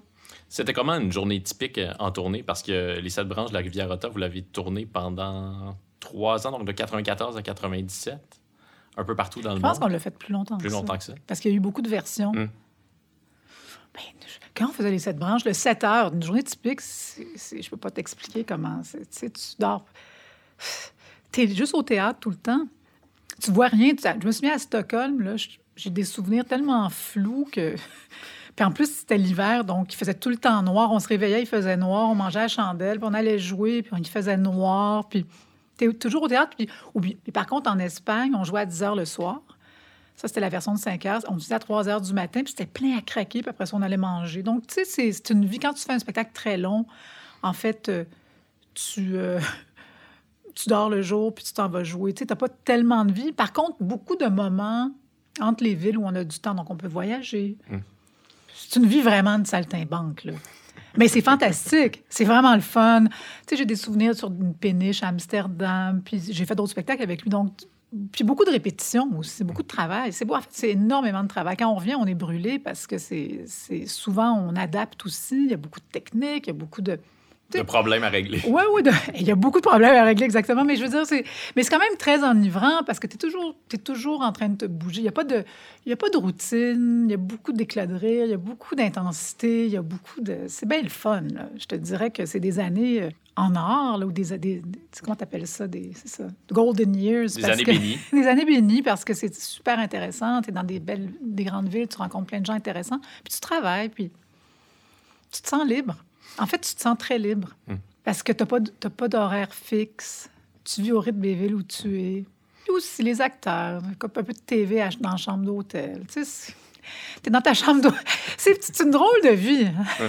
C'était comment une journée typique euh, en tournée? Parce que les sept branches de la Riviera-Otta, vous l'avez tourné pendant trois ans, donc de 94 à 97, un peu partout dans le Je pense qu'on monde. l'a fait plus longtemps Plus que ça. longtemps que ça. Parce qu'il y a eu beaucoup de versions. Hum. Ben, je- quand on faisait les sept branches, le 7 heures, une journée typique, c'est, c'est- je peux pas t'expliquer comment. c'est. Tu dors. Tu es juste au théâtre tout le temps. Tu vois rien. Tu- je me souviens à Stockholm, là, je- j'ai des souvenirs tellement flous que. *laughs* Puis en plus, c'était l'hiver, donc il faisait tout le temps noir. On se réveillait, il faisait noir. On mangeait à la chandelle, puis on allait jouer, puis il faisait noir. Puis tu es toujours au théâtre. Puis, ou puis par contre, en Espagne, on jouait à 10 heures le soir. Ça, c'était la version de 5 heures. On disait à 3 heures du matin, puis c'était plein à craquer, puis après ça, on allait manger. Donc, tu sais, c'est- une vie. Quand tu fais un spectacle très long, en fait, euh, tu, euh, *laughs* tu dors le jour, puis tu t'en vas jouer. Tu sais, t'as pas tellement de vie. Par contre, beaucoup de moments entre les villes où on a du temps, donc on peut voyager. Mm. C'est une vie vraiment de saltimbanque, là. Mais c'est fantastique. C'est vraiment le fun. Tu sais, j'ai des souvenirs sur une péniche à Amsterdam, puis j'ai fait d'autres spectacles avec lui. Donc, puis beaucoup de répétitions aussi, beaucoup de travail. C'est c'est énormément de travail. Quand on revient, on est brûlé parce que c'est- souvent, on adapte aussi. Il y a beaucoup de techniques, il y a beaucoup de... De problèmes à régler. Oui, oui. *laughs* Il y a beaucoup de problèmes à régler, exactement. Mais je veux dire, c'est, mais c'est quand même très enivrant parce que tu es toujours, es toujours en train de te bouger. Il n'y a, pas de... il y a pas de routine, il y a beaucoup d'éclat de rire, il y a beaucoup d'intensité, il y a beaucoup de. C'est bien le fun. là. Je te dirais que c'est des années euh, en or, là, ou des. des, comment tu appelles ça? Des, c'est ça. Golden years. Des parce années que- bénies. *laughs* des années bénies parce que c'est super intéressant. Tu es dans des belles, des grandes villes, tu rencontres plein de gens intéressants. Puis tu travailles, puis tu te sens libre. En fait, tu te sens très libre. Hmm. Parce que tu n'as pas, d'horaire fixe. Tu vis au rythme des villes où tu es. Puis aussi les acteurs, un peu de TV dans la chambre d'hôtel. Tu sais, es dans ta chambre d'hôtel. *laughs* C'est une drôle de vie. hein.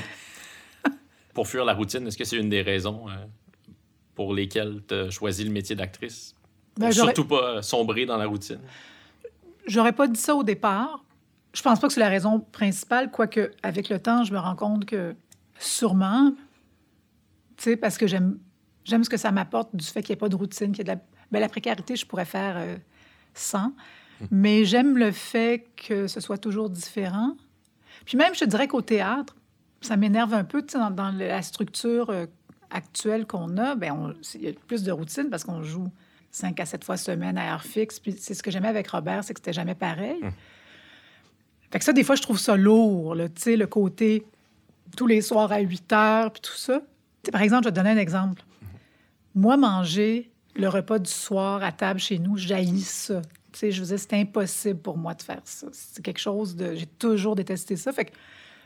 Pour fuir la routine, est-ce que c'est une des raisons euh, pour lesquelles tu as choisi le métier d'actrice? Ben, surtout pas sombrer dans la routine? J'aurais pas dit ça au départ. Je pense pas que c'est la raison principale, quoique avec le temps, je me rends compte que sûrement, tu sais, parce que j'aime j'aime ce que ça m'apporte du fait qu'il n'y ait pas de routine, qu'il y ait de la, la précarité, je pourrais faire euh, sans. Mais j'aime le fait que ce soit toujours différent. Puis même, je te dirais qu'au théâtre, ça m'énerve un peu, tu sais, dans, dans la structure euh, actuelle qu'on a, ben on- il y a plus de routine parce qu'on joue cinq à sept fois semaine à heure fixe. Puis c'est ce que j'aimais avec Robert, c'est que c'était jamais pareil. Fait que ça, des fois, je trouve ça lourd, tu sais, le côté tous les soirs à 8 heures, puis tout ça. Par exemple, je vais te donner un exemple. Moi, manger le repas du soir à table chez nous, j'haïs ça. Tu sais, je dire, c'est impossible pour moi de faire ça. C'est quelque chose de... J'ai toujours détesté ça. Fait que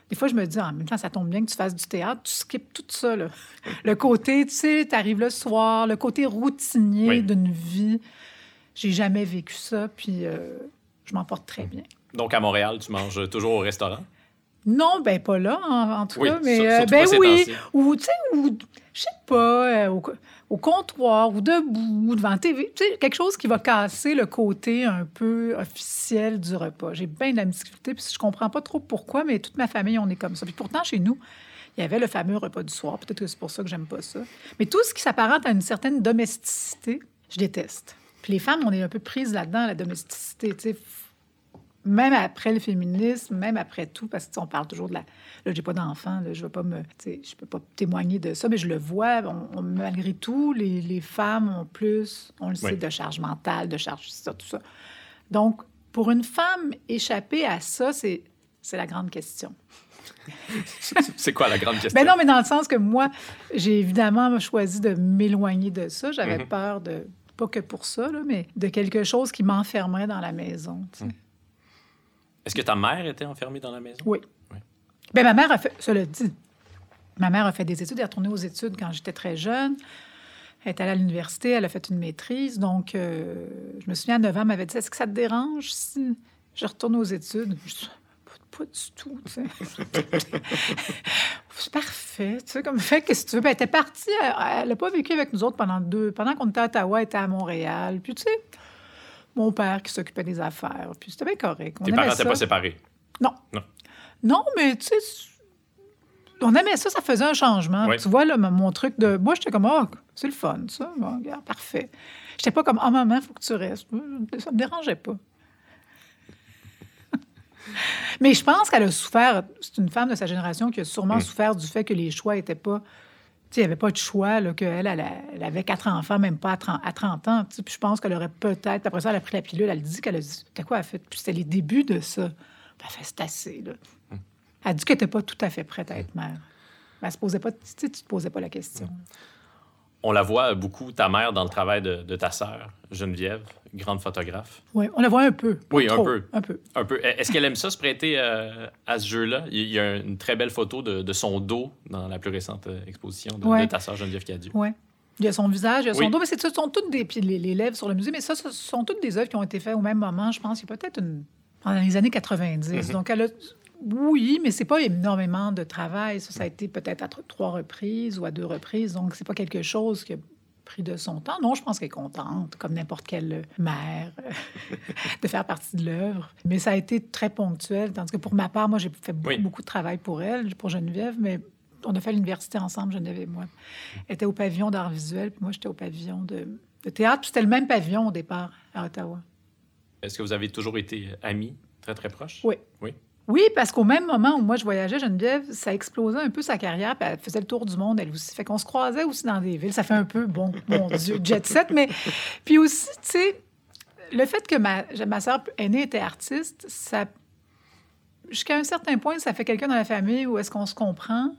des fois, je me dis, en même temps, ça tombe bien que tu fasses du théâtre, tu skippes tout ça, là. *laughs* Le côté, tu sais, tu arrives le soir, le côté routinier Oui. d'une vie. J'ai jamais vécu ça, puis euh, je m'en porte très bien. Donc, à Montréal, tu manges toujours au restaurant? Non, ben pas là, en, en tout Oui, cas, mais sur- euh, ben oui, ou tu sais, ou je sais pas, euh, au, au comptoir ou debout, ou devant la TV, tu sais, quelque chose qui va casser le côté un peu officiel du repas. J'ai bien de la difficulté, puis je comprends pas trop pourquoi, mais toute ma famille, on est comme ça. Puis pourtant, chez nous, il y avait le fameux repas du soir. Peut-être que c'est pour ça que j'aime pas ça. Mais tout ce qui s'apparente à une certaine domesticité, je déteste. Puis les femmes, on est un peu prises là-dedans, la domesticité, tu sais même après le féminisme, même après tout, parce qu'on parle toujours de la... Là, j'ai pas d'enfant, je veux pas me... Je peux pas témoigner de ça, mais je le vois. on- on- malgré tout, les, les femmes ont plus, on le sait, de charge mentale, de charge ça, tout ça. Donc, pour une femme, échapper à ça, c'est c'est la grande question. *laughs* c'est quoi la grande question? Ben non, mais dans le sens que moi, j'ai évidemment choisi de m'éloigner de ça. J'avais Mhm. peur de, pas que pour ça, là, mais de quelque chose qui m'enfermerait dans la maison. tu sais. Est-ce que ta mère était enfermée dans la maison? Oui. Oui. Ben, ma mère a fait, cela dit, ma mère a fait des études, elle est retournée aux études quand j'étais très jeune. Elle est allée à l'université, elle a fait une maîtrise. Donc, euh, je me souviens, à 9 ans, elle m'avait dit Est-ce que ça te dérange si je retourne aux études? Je dis, pas, pas du tout. tu sais. *laughs* C'est parfait. Tu sais, comme fait, qu'est-ce que tu veux? Ben, elle était partie, elle n'a pas vécu avec nous autres pendant deux. Pendant qu'on était à Ottawa, elle était à Montréal. Puis, tu sais, mon père qui s'occupait des affaires. Puis, c'était bien correct. On Tes parents n'étaient ça. pas séparés? Non. Non. Non, mais tu sais, on aimait ça, ça faisait un changement. Oui. Tu vois, là, mon- truc de. Moi, j'étais comme, oh, c'est le fun, ça. Bon, regarde, parfait. J'étais pas comme, oh, maman, il faut que tu restes. Ça me dérangeait pas. *laughs* mais je pense qu'elle a souffert. C'est une femme de sa génération qui a sûrement Mm. souffert du fait que les choix étaient pas. Il n'y avait pas de choix, qu'elle, elle, elle avait quatre enfants, même pas à 30, à 30 ans. Puis je pense qu'elle aurait peut-être. Après ça, elle a pris la pilule, elle dit qu'elle a dit. T'as quoi, elle a fait? Puis c'était les débuts de ça. Puis elle a fait, c'est assez, là. Elle a dit qu'elle n'était pas tout à fait prête à être mère. Mais elle se posait pas, tu sais, tu te posais pas la question. On la voit beaucoup, ta mère, dans le travail de, de ta sœur, Geneviève, grande photographe. Oui, on la voit un peu. Oui, un peu. Un peu. Un peu. Est-ce qu'elle aime ça se prêter euh, à ce jeu-là? Il y a une très belle photo de, de son dos dans la plus récente euh, exposition de, Ouais. de ta sœur Geneviève Cadieux. Oui. Il y a son visage, il y a son Oui. dos, mais c'est- ce sont toutes des. Puis les, les lèvres sur le musée, mais ça, ce sont toutes des œuvres qui ont été faites au même moment, je pense. Il y a peut-être une. pendant les années 90. Mhm. Donc, elle a. Oui, mais c'est pas énormément de travail. Ça, ça a été peut-être à tr- trois reprises ou à deux reprises. Donc, c'est pas quelque chose qui a pris de son temps. Non, je pense qu'elle est contente, comme n'importe quelle mère, *laughs* de faire partie de l'œuvre. Mais ça a été très ponctuel. Tandis que pour ma part, moi, j'ai fait beaucoup, Oui. beaucoup de travail pour elle, pour Geneviève, mais on a fait l'université ensemble, Geneviève et moi. Elle était au pavillon d'art visuel, puis moi, j'étais au pavillon de, de théâtre. C'était le même pavillon au départ, à Ottawa. Est-ce que vous avez toujours été amis, très, très proches? Oui. Oui? Oui, parce qu'au même moment où moi je voyageais, Geneviève, ça explosait un peu sa carrière, puis elle faisait le tour du monde, elle aussi. Fait qu'on se croisait aussi dans des villes. Ça fait un peu, bon, mon *laughs* Dieu, jet set, mais. Puis aussi, tu sais, le fait que ma, ma soeur aînée était artiste, ça. Jusqu'à un certain point, ça fait quelqu'un dans la famille où est-ce qu'on se comprend.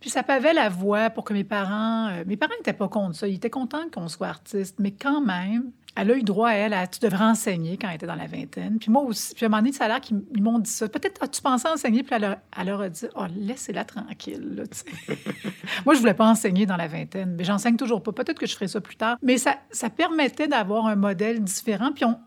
Puis ça pavait la voie pour que mes parents... euh, mes parents n'étaient pas contre ça. Ils étaient contents qu'on soit artiste. Mais quand même, elle a eu droit à elle à... Tu devrais enseigner quand elle était dans la vingtaine. Puis moi aussi. Puis à un moment donné, ça a l'air qu'ils m'ont dit ça. Peut-être as-tu pensé enseigner? Puis elle, leur- elle leur a dit, oh, laissez-la tranquille. là, *laughs* moi, je voulais pas enseigner dans la vingtaine. Mais j'enseigne toujours pas. Peut-être que je ferai ça plus tard. Mais ça, ça permettait d'avoir un modèle différent. Puis on,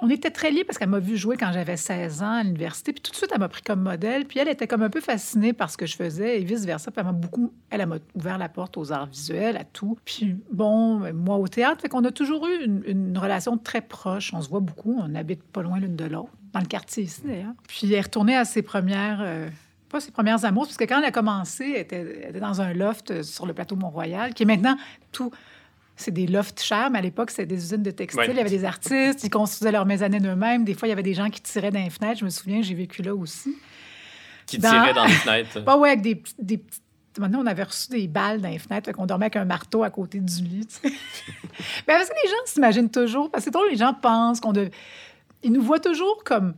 on était très liés parce qu'elle m'a vu jouer quand j'avais 16 ans à l'université. Puis tout de suite, elle m'a pris comme modèle. Puis elle était comme un peu fascinée par ce que je faisais et vice-versa. Puis elle m'a beaucoup... Elle, m'a ouvert la porte aux arts visuels, à tout. Puis bon, moi au théâtre. Fait qu'on a toujours eu une, relation très proche. On se voit beaucoup. On habite pas loin l'une de l'autre. Dans le quartier ici, d'ailleurs. Puis elle est retournée à ses premières... euh, pas ses premières amours, parce que quand elle a commencé, elle était, elle était dans un loft euh, sur le plateau Mont-Royal, qui est maintenant tout... C'est des lofts chers, mais à l'époque, c'était des usines de textiles. Ouais. Il y avait des artistes, ils construisaient leur mezzanine eux-mêmes. Des fois, il y avait des gens qui tiraient dans les fenêtres. Je me souviens, j'ai vécu là aussi. Qui Dans- tirait dans les fenêtres. Pas ouais, avec des, des petites. Maintenant, on avait reçu des balles dans les fenêtres, qu'on dormait avec un marteau à côté du lit. tu sais. *laughs* Mais parce que les gens s'imaginent toujours, parce que drôle, les gens pensent qu'on dev... Ils nous voient toujours comme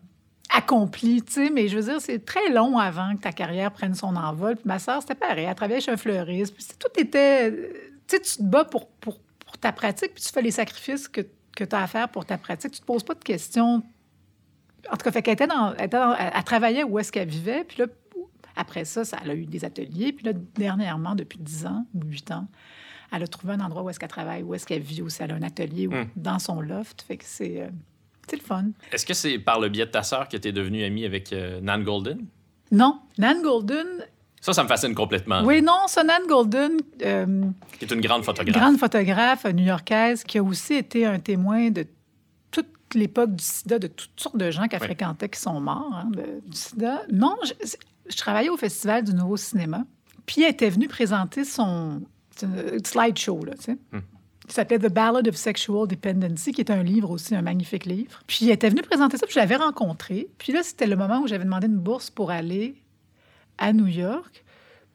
accomplis, tu sais, mais je veux dire, c'est très long avant que ta carrière prenne son envol. Puis ma sœur, c'était pareil, elle travaillait chez un fleuriste, puis tout était... Tu sais, tu te bats pour ta pratique, puis tu fais les sacrifices que, que tu as à faire pour ta pratique. Tu te poses pas de questions. En tout cas, fait qu'elle était dans, elle, était dans- elle- elle travaillait où est-ce qu'elle vivait, puis là, après ça, ça, elle a eu des ateliers. Puis là, dernièrement, depuis 10 ans ou 8 ans, elle a trouvé un endroit où est-ce qu'elle travaille, où est-ce qu'elle vit aussi. Elle a un atelier où- Hmm. dans son loft. Fait que c'est euh, c'est le fun. Est-ce que c'est par le biais de ta sœur que tu es devenue amie avec euh, Nan Golden? Non, Nan Golden... Ça, ça me fascine complètement. Oui, non, ça, Nan Golden, euh, Qui est une grande photographe. grande photographe new-yorkaise qui a aussi été un témoin de toute l'époque du sida, de toutes sortes de gens qu'elle Oui. fréquentait qui sont morts hein, de- du sida. Non, je, je travaillais au Festival du Nouveau Cinéma. Puis elle était venue présenter son un slideshow, là, tu sais. Hmm. qui s'appelait The Ballad of Sexual Dependency, qui est un livre aussi, un magnifique livre. Puis elle était venue présenter ça, puis je l'avais rencontrée. Puis là, c'était le moment où j'avais demandé une bourse pour aller à New York.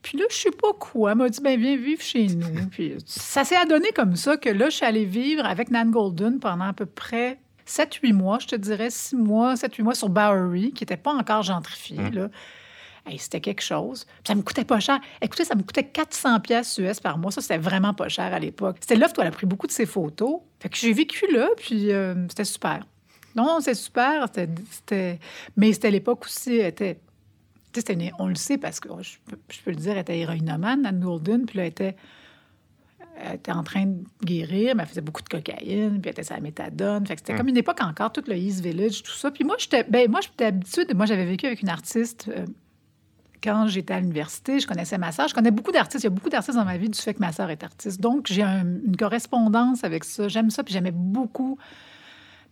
Puis là, je sais pas quoi. Elle m'a dit, ben viens vivre chez nous. *laughs* Puis ça s'est adonné comme ça que là, je suis allée vivre avec Nan Golden pendant à peu près 7-8 mois, je te dirais 6 mois, 7-8 mois sur Bowery, qui n'était pas encore gentrifié. Là. Hey, c'était quelque chose. Puis ça me coûtait pas cher. Écoutez, ça me coûtait 400 pièces US par mois. Ça, c'était vraiment pas cher à l'époque. C'était là où elle a pris beaucoup de ses photos. Fait que j'ai vécu là, puis euh, c'était super. Non, c'est super. C'était- Mais c'était l'époque aussi. Elle était... une- On le sait parce que je peux, je peux le dire, elle était héroïnomane, Anne Golden, puis là, elle était, elle était en train de guérir, mais elle faisait beaucoup de cocaïne, puis elle était sa méthadone. Fait que c'était Mm. comme une époque encore, tout le East Village, tout ça. Puis moi, j'étais ben, moi, j'étais habituée. Moi, j'avais vécu avec une artiste euh, quand j'étais à l'université. Je connaissais ma sœur. Je connais beaucoup d'artistes. Il y a beaucoup d'artistes dans ma vie du fait que ma sœur est artiste. Donc, j'ai un- une correspondance avec ça. J'aime ça, puis j'aimais beaucoup.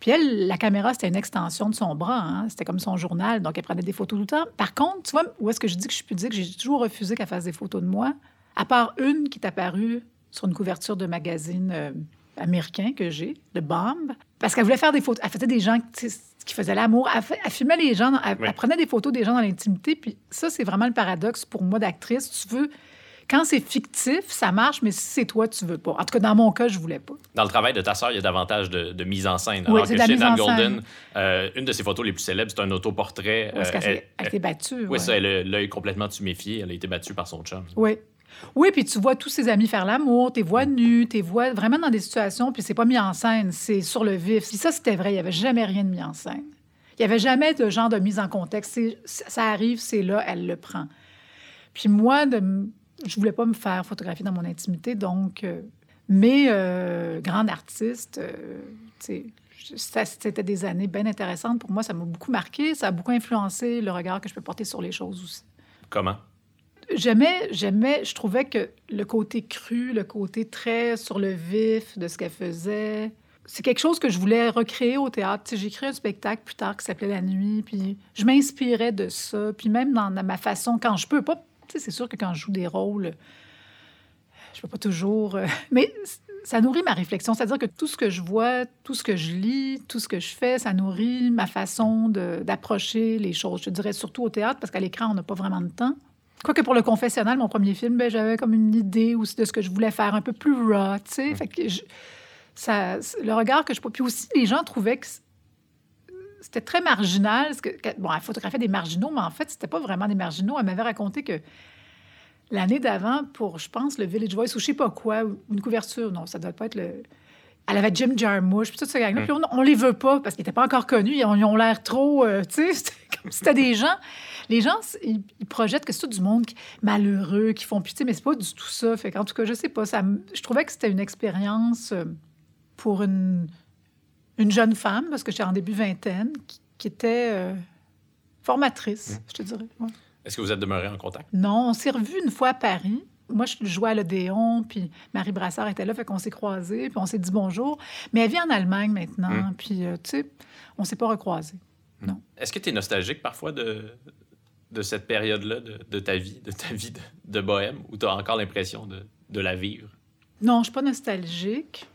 Puis elle, la caméra, c'était une extension de son bras. hein. C'était comme son journal. Donc, elle prenait des photos tout le temps. Par contre, tu vois, où est-ce que je dis que je peux dire que j'ai toujours refusé qu'elle fasse des photos de moi, à part une qui est apparue sur une couverture de magazine euh, américain que j'ai, le Bomb, parce qu'elle voulait faire des photos. Elle faisait des gens qui faisaient l'amour. Elle, filmait les gens, dans- elle, Oui. elle prenait des photos des gens dans l'intimité. Puis ça, c'est vraiment le paradoxe pour moi d'actrice. Tu veux... Quand c'est fictif, ça marche, mais si c'est toi, tu veux pas. En tout cas, dans mon cas, je voulais pas. Dans le travail de ta sœur, il y a davantage de, de mise en scène. Oui, Alors c'est que chez en Golden, euh, une de ses photos les plus célèbres, c'est un autoportrait. Euh, qu'elle elle- elle s'est battue. Oui, ouais. ça, elle a l'œil complètement tuméfié. Elle a été battue par son chum. Oui. Oui, puis tu vois tous ses amis faire l'amour, tes voix nues, tes voix vraiment dans des situations, puis c'est pas mis en scène, c'est sur le vif. Puis ça, c'était vrai, il n'y avait jamais rien de mis en scène. Il n'y avait jamais de genre de mise en contexte. Ça arrive, c'est là, elle le prend. Puis moi, de, je voulais pas me faire photographier dans mon intimité, donc... euh, mais euh, grande artiste, euh, c'était des années bien intéressantes pour moi. Ça m'a beaucoup marqué, ça a beaucoup influencé le regard que je peux porter sur les choses aussi Comment? j'aimais, j'aimais, je trouvais que le côté cru, le côté très sur le vif de ce qu'elle faisait, c'est quelque chose que je voulais recréer au théâtre. J'ai créé un spectacle plus tard qui s'appelait La Nuit, puis je m'inspirais de ça. Puis même dans ma façon, quand je peux, pas, c'est sûr que quand je joue des rôles, je peux pas toujours. euh, *laughs* mais ça nourrit ma réflexion. C'est-à-dire que tout ce que je vois, tout ce que je lis, tout ce que je fais, ça nourrit ma façon d'approcher les choses. Je dirais surtout au théâtre, parce qu'à l'écran, on n'a pas vraiment de temps. Quoique pour le confessionnal, mon premier film, ben, j'avais comme une idée aussi de ce que je voulais faire, un peu plus raw, tu sais. Fait que ça, le regard que je... Puis aussi, les gens trouvaient que c'était très marginal. Que, bon, elle photographiait des marginaux, mais en fait, c'était pas vraiment des marginaux. Elle m'avait raconté que l'année d'avant, pour, je pense, le Village Voice ou je sais pas quoi, une couverture, non, ça doit pas être le... Elle avait Jim Jarmusch, puis tout ce gang-là. Mm. Puis on, les veut pas parce qu'ils n'étaient pas encore connus. Ils ont, l'air trop, euh, tu sais, *laughs* comme si c'était des gens les gens, ils, projettent que c'est tout du monde malheureux, qui font pitié, mais c'est pas du tout ça. Fait en tout cas, je sais pas. Ça, je trouvais que c'était une expérience euh, pour une, une jeune femme, parce que j'étais en début vingtaine, qui, était euh, formatrice, mmh. je te dirais. Est-ce que vous êtes demeuré en contact? Non, on s'est revus une fois à Paris. Moi, je jouais à l'Odéon, puis Marie Brassard était là, fait qu'on s'est croisés, puis on s'est dit bonjour. Mais elle vit en Allemagne maintenant, mmh. puis, euh, tu sais, on s'est pas recroisés. Mmh. Non. Est-ce que tu es nostalgique parfois de, de cette période-là de, ta vie, de ta vie de, bohème, où tu as encore l'impression de, la vivre? Non, je suis pas nostalgique.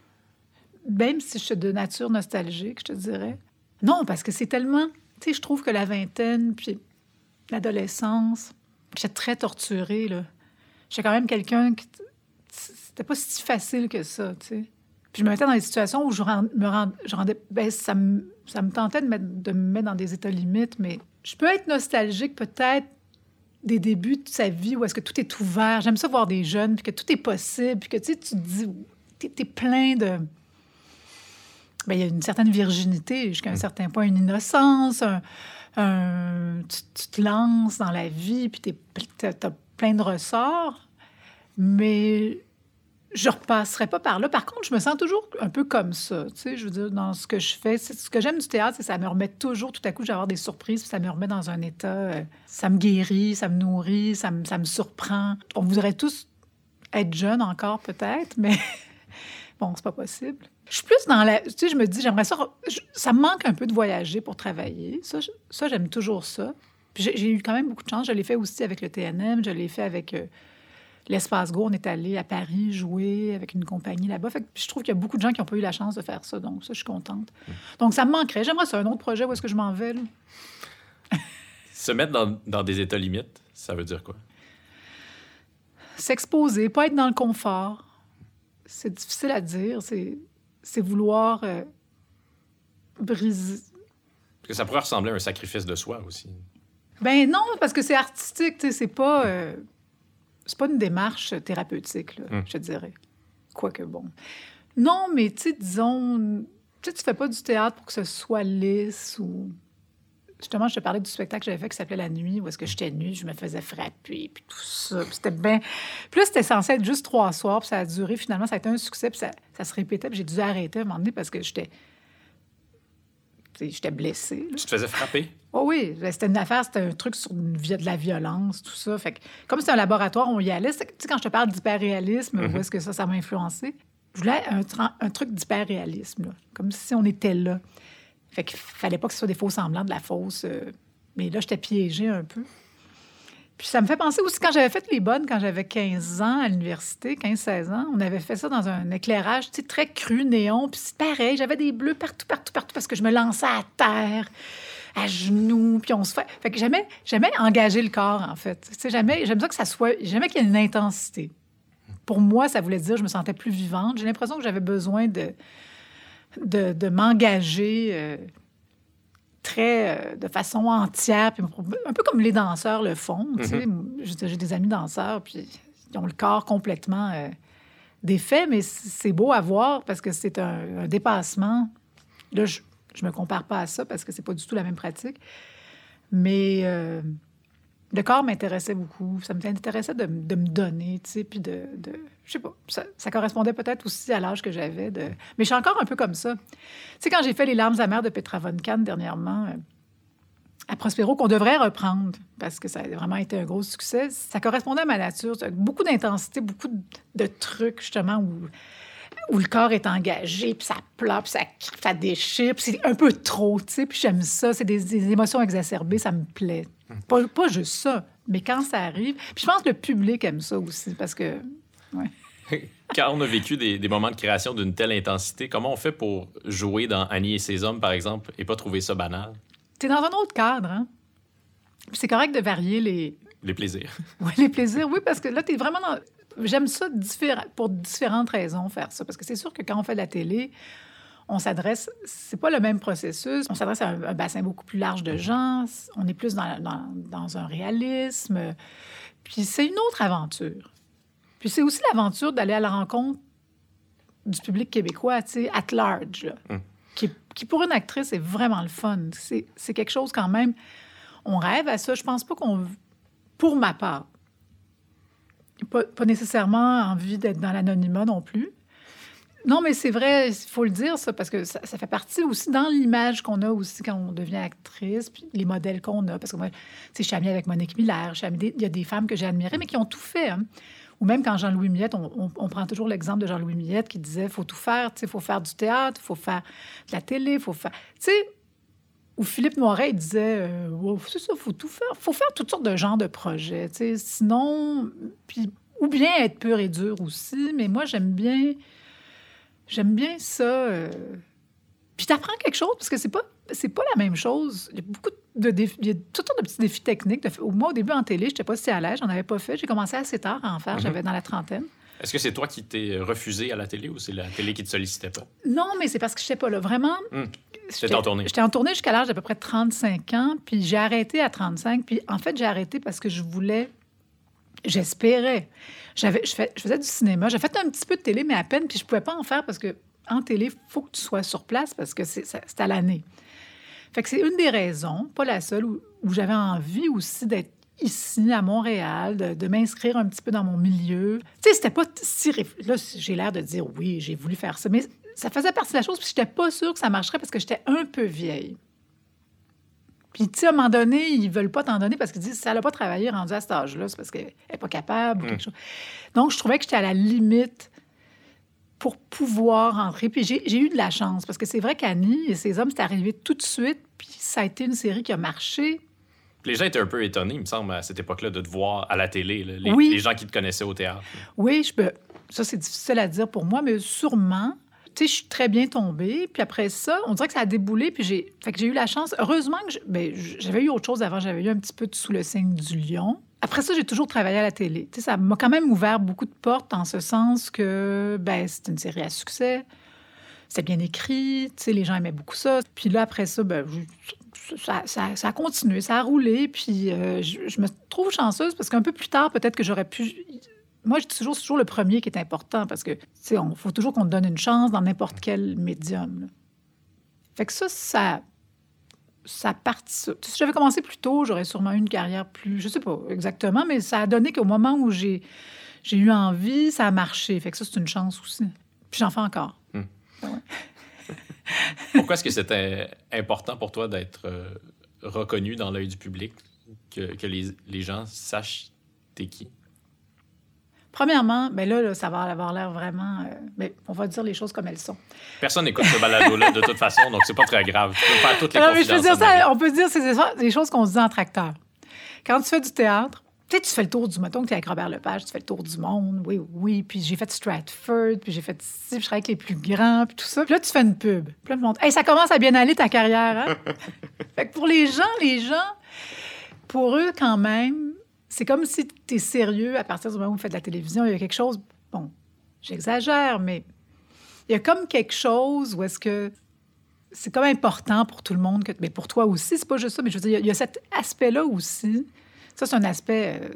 Même si je suis de nature nostalgique, je te dirais. Non, parce que c'est tellement... Tu sais, je trouve que la vingtaine, puis l'adolescence, j'étais très torturée, là. J'étais quand même quelqu'un qui... C'était pas si facile que ça, tu sais. Puis je me mettais dans des situations où je, me rendais... Ben, ça, me, ça me tentait de, de me mettre dans des états limites, mais je peux être nostalgique peut-être des débuts de sa vie où est-ce que tout est ouvert. J'aime ça voir des jeunes, puis que tout est possible, puis que tu sais, tu te dis, tu es, plein de... Bien, il y a une certaine virginité, jusqu'à un mm. certain point, une innocence, un, tu, te lances dans la vie, puis tu as plein de ressorts. Mais je repasserai pas par là. Par contre, je me sens toujours un peu comme ça. Tu sais, je veux dire, dans ce que je fais, ce que j'aime du théâtre, c'est que ça me remet toujours, tout à coup, j'ai des surprises, ça me remet dans un état, euh, ça me guérit, ça me nourrit, ça me, ça me surprend. On voudrait tous être jeunes encore, peut-être, mais *laughs* bon, c'est pas possible. Je suis plus dans la. Tu sais, je me dis, j'aimerais ça. ça me manque un peu de voyager pour travailler. Ça, ça j'aime toujours ça. J'ai eu quand même beaucoup de chance. Je l'ai fait aussi avec le TNM, je l'ai fait avec. Euh, L'Espace Go, on est allé à Paris jouer avec une compagnie là-bas. je trouve qu'il y a beaucoup de gens qui n'ont pas eu la chance de faire ça. Donc, ça, je suis contente. Mm. Donc, ça me manquerait. J'aimerais ça, un autre projet. Où est-ce que je m'en vais? *laughs* Se mettre dans, dans, des états limites, ça veut dire quoi? S'exposer, pas être dans le confort. C'est difficile à dire. C'est vouloir euh, briser. Parce que ça pourrait ressembler à un sacrifice de soi aussi. Ben non, parce que c'est artistique, c'est pas... Euh, c'est pas une démarche thérapeutique, là, hum. je dirais. Quoique bon. Non, mais tu sais, disons, tu tu fais pas du théâtre pour que ce soit lisse ou. Justement, je te parlais du spectacle que j'avais fait qui s'appelait La Nuit, où est-ce que j'étais nue, je me faisais frapper, puis tout ça. Puis c'était bien. Puis là, c'était censé être juste trois soirs, puis ça a duré. Finalement, ça a été un succès, puis ça, ça se répétait, puis j'ai dû arrêter à un moment donné parce que j'étais j'étais blessée. Tu te faisais frapper? Oh oui, ben, c'était une affaire, c'était un truc sur de la violence, tout ça. Fait que, comme c'est un laboratoire, on y allait. Tu sais, quand je te parle d'hyperréalisme, où mhm. est-ce que ça, ça m'a influencé? Je voulais un, un truc d'hyperréalisme, comme si on était là. Fait qu'il fallait pas que ce soit des faux semblants, de la fausse. Euh, mais là, j'étais piégée un peu. Puis ça me fait penser aussi quand j'avais fait les bonnes, quand j'avais 15 ans à l'université, 15-16 ans, on avait fait ça dans un éclairage très cru, néon. Puis c'est pareil, j'avais des bleus partout, partout, partout parce que je me lançais à terre, à genoux, puis on se fait. Fait que jamais, jamais engager le corps, en fait. Jamais, j'aime ça que ça soit, jamais qu'il y ait une intensité. Pour moi, ça voulait dire que je me sentais plus vivante. J'ai l'impression que j'avais besoin de, de, de m'engager. Euh, très euh, de façon entière, un peu comme les danseurs le font. Mm-hmm. J'ai des amis danseurs, puis ils ont le corps complètement euh, défait, mais c'est beau à voir parce que c'est un, dépassement. Là, je ne me compare pas à ça parce que c'est pas du tout la même pratique. Mais le corps m'intéressait beaucoup. Ça m'intéressait de, de, me donner, tu sais, puis de, Je sais pas. Ça, correspondait peut-être aussi à l'âge que j'avais. Mais je suis encore un peu comme ça. Tu sais, quand j'ai fait Les larmes amères de Petra von Kahn dernièrement euh, à Prospero, qu'on devrait reprendre parce que ça a vraiment été un gros succès, ça correspondait à ma nature. Beaucoup d'intensité, beaucoup de, trucs, justement, où où le corps est engagé, puis ça pleure, puis ça, ça déchire, puis c'est un peu trop, tu sais, puis j'aime ça. C'est des, émotions exacerbées, ça me plaît. Pas, pas, juste ça, mais quand ça arrive. Puis je pense que le public aime ça aussi, parce que. Ouais. *laughs* Quand on a vécu des, des moments de création d'une telle intensité, comment on fait pour jouer dans Annie et ses hommes, par exemple, et pas trouver ça banal? T'es dans un autre cadre, hein? C'est correct de varier les, Les plaisirs. *laughs* Ouais, les plaisirs, oui, parce que là, tu es vraiment dans. J'aime ça diffé- pour différentes raisons faire ça. Parce que c'est sûr que quand on fait de la télé, on s'adresse. C'est pas le même processus. On s'adresse à un, un bassin beaucoup plus large de gens. On est plus dans, dans, dans un réalisme. Puis c'est une autre aventure. Puis c'est aussi l'aventure d'aller à la rencontre du public québécois, tu sais, at large, là. Mm. qui, qui, pour une actrice, est vraiment le fun. C'est c'est quelque chose quand même. On rêve à ça. Je pense pas qu'on pour ma part. Pas, pas nécessairement envie d'être dans l'anonymat non plus. Non, mais c'est vrai, il faut le dire, ça, parce que ça, fait partie aussi dans l'image qu'on a aussi quand on devient actrice, puis les modèles qu'on a. Parce que moi, je suis amie avec Monique Miller, il y a des femmes que j'ai admirées, mais qui ont tout fait. hein. Ou même quand Jean-Louis Millette, on, prend toujours l'exemple de Jean-Louis Millette qui disait faut tout faire, sais, faut faire du théâtre, faut faire de la télé, faut faire. Tu sais, ou Philippe Noiret il disait euh, Ouais, c'est ça, faut tout faire. faut faire toutes sortes de genres de projets. tu sais. Sinon, puis, ou bien être pur et dur aussi, mais moi, j'aime bien. J'aime bien ça. euh, Puis t'apprends quelque chose parce que c'est pas c'est pas la même chose. Il y a beaucoup de défis, il y a toutes sortes de petits défis techniques. Moi, au début, en télé, j'étais pas si à l'aise, j'en avais pas fait. J'ai commencé assez tard à en faire, Mhm. j'avais dans la trentaine. Est-ce que c'est toi qui t'es refusé à la télé ou c'est la télé qui te sollicitait pas? Non, mais c'est parce que je sais pas là. Vraiment. Hmm. j'étais- en tournée. J'étais en tournée jusqu'à l'âge d'à peu près 35 ans, puis j'ai arrêté à 35. Puis en fait, j'ai arrêté parce que je voulais. J'espérais. J'avais, je, fais- je faisais du cinéma. J'ai fait un petit peu de télé, mais à peine, puis je pouvais pas en faire parce que en télé, il faut que tu sois sur place parce que c'est, c'est à l'année. Fait que c'est une des raisons, pas la seule, où, j'avais envie aussi d'être ici, à Montréal, de, m'inscrire un petit peu dans mon milieu. Tu sais, c'était pas si... Là, j'ai l'air de dire oui, j'ai voulu faire ça, mais ça faisait partie de la chose, puis j'étais pas sûre que ça marcherait parce que j'étais un peu vieille. Puis, tu sais, à un moment donné, ils veulent pas t'en donner parce qu'ils disent si elle n'a pas travaillé rendu à cet âge-là, c'est parce qu'elle n'est pas capable ou Mm. quelque chose. Donc, je trouvais que j'étais à la limite pour pouvoir entrer. Puis j'ai j'ai eu de la chance parce que c'est vrai qu'Annie et ses hommes, c'est arrivé tout de suite. Puis ça a été une série qui a marché. Les gens étaient un peu étonnés, il me semble, à cette époque-là, de te voir à la télé, là, les, Oui. les gens qui te connaissaient au théâtre. Oui, je peux. Ça, c'est difficile à dire pour moi, mais sûrement. Tu sais, je suis très bien tombée. Puis après ça, on dirait que ça a déboulé. Puis j'ai, fait que j'ai eu la chance. Heureusement que ben, j'avais eu autre chose avant. J'avais eu un petit peu de sous le signe du lion. Après ça, j'ai toujours travaillé à la télé. Tu sais, ça m'a quand même ouvert beaucoup de portes en ce sens que ben, c'est une série à succès. C'était bien écrit. Tu sais, les gens aimaient beaucoup ça. Puis là, après ça, ben, ça, a continué, ça a roulé. Puis euh, je me trouve chanceuse parce qu'un peu plus tard, peut-être que j'aurais pu moi, je dis toujours, c'est toujours le premier qui est important parce que, tu sais, il faut toujours qu'on te donne une chance dans n'importe quel médium. là. Fait que ça, ça, ça sais, Si j'avais commencé plus tôt, j'aurais sûrement eu une carrière plus, je sais pas exactement, mais ça a donné qu'au moment où j'ai, j'ai eu envie, ça a marché. Fait que ça, c'est une chance aussi. Puis j'en fais encore. *laughs* Pourquoi est-ce que c'était important pour toi d'être euh, reconnu dans l'œil du public, que, que les, les gens sachent t'es qui? Premièrement, ben là, là, ça va avoir l'air vraiment. euh, ben, on va dire les choses comme elles sont. Personne n'écoute ce balado-là de toute façon, donc c'est pas très grave. Tu peux faire toutes les Non, mais je peux dire ça, on peut dire, c'est des- choses qu'on se dit en tracteur. Quand tu fais du théâtre, tu tu fais le tour du mettons que tu es avec Robert Lepage, tu fais le tour du monde, oui, oui, puis j'ai fait Stratford, puis j'ai fait ici, puis je travaille avec les plus grands, puis tout ça. Puis là, tu fais une pub. Puis là, le monde, hey, ça commence à bien aller ta carrière, hein? *laughs* fait que pour les gens, les gens, pour eux, quand même, c'est comme si tu es sérieux à partir du moment où vous faites de la télévision. Il y a quelque chose, bon, j'exagère, mais il y a comme quelque chose où est-ce que c'est comme important pour tout le monde, mais pour toi aussi, c'est pas juste ça, mais je veux dire, il y a- cet aspect-là aussi. Ça, c'est un aspect euh,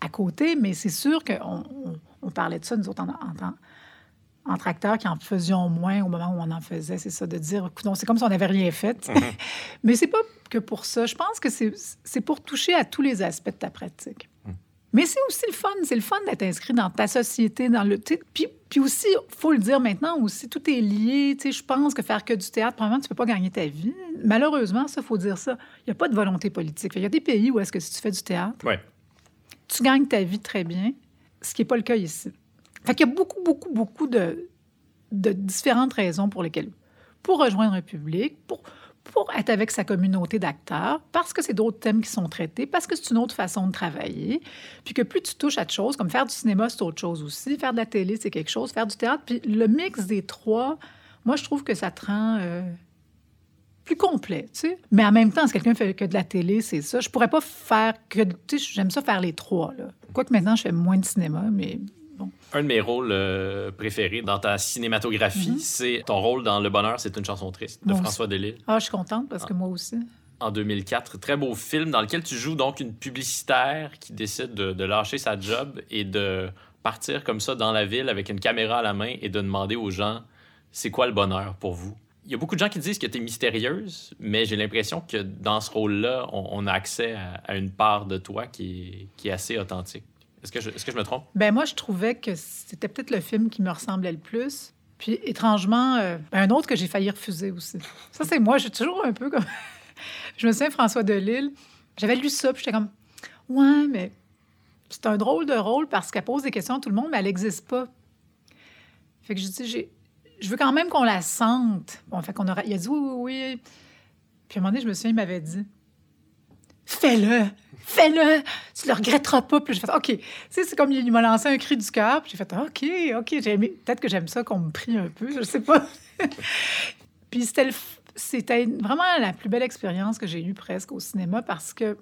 à côté, mais c'est sûr qu'on on, on parlait de ça, nous autres, en, en, entre acteurs qui en faisions moins au moment où on en faisait. C'est ça, de dire, c'est comme si on n'avait rien fait. *laughs* mais c'est pas que pour ça. Je pense que c'est pour toucher à tous les aspects de ta pratique. Mais c'est aussi le fun. C'est le fun d'être inscrit dans ta société, dans le. Puis, puis aussi, faut le dire maintenant aussi, tout est lié. Tu sais, je pense que faire que du théâtre, probablement, tu peux pas gagner ta vie. Malheureusement, ça, faut dire ça. Il n'y a pas de volonté politique. Il y a des pays où est-ce que si tu fais du théâtre, Ouais. tu gagnes ta vie très bien, ce qui n'est pas le cas ici. Fait qu'il y a beaucoup, beaucoup, beaucoup de, différentes raisons pour lesquelles. Pour rejoindre un public, pour, pour être avec sa communauté d'acteurs, parce que c'est d'autres thèmes qui sont traités, parce que c'est une autre façon de travailler, puis que plus tu touches à de choses, comme faire du cinéma, c'est autre chose aussi, faire de la télé, c'est quelque chose, faire du théâtre, puis le mix des trois, moi, je trouve que ça te rend euh, plus complet, tu sais. Mais en même temps, si quelqu'un fait que de la télé, c'est ça. Je pourrais pas faire que... Tu sais, j'aime ça faire les trois, là. Quoique maintenant, je fais moins de cinéma, mais bon. Un de mes rôles euh, préférés dans ta cinématographie, Mhm. c'est ton rôle dans Le Bonheur, c'est une chanson triste de Moi François Delisle. Ah, je suis contente parce que moi aussi. en 2004. Très beau film dans lequel tu joues donc une publicitaire qui décide de, de lâcher sa job et de partir comme ça dans la ville avec une caméra à la main et de demander aux gens c'est quoi le bonheur pour vous? Il y a beaucoup de gens qui disent que tu es mystérieuse, mais j'ai l'impression que dans ce rôle-là, on, on a accès à, à une part de toi qui est, qui est assez authentique. Est-ce que, je, me trompe? Ben moi, je trouvais que c'était peut-être le film qui me ressemblait le plus. Puis étrangement, euh, un autre que j'ai failli refuser aussi. Ça, c'est moi. Je suis toujours un peu comme. *laughs* je me souviens, François Delisle, j'avais lu ça, puis j'étais comme, ouais, mais c'est un drôle de rôle parce qu'elle pose des questions à tout le monde, mais elle n'existe pas. Fait que je dis, je veux quand même qu'on la sente. Bon, fait qu'on aura... Il a dit oui, oui, oui. Puis à un moment donné, je me souviens, il m'avait dit, fais-le, fais-le, tu le regretteras pas. Puis j'ai fait, OK. Tu sais, c'est comme il m'a lancé un cri du cœur, puis j'ai fait, OK, OK, j'ai aimé. Peut-être que j'aime ça qu'on me prie un peu, je sais pas. *laughs* puis c'était, le c'était vraiment la plus belle expérience que j'ai eue presque au cinéma parce que,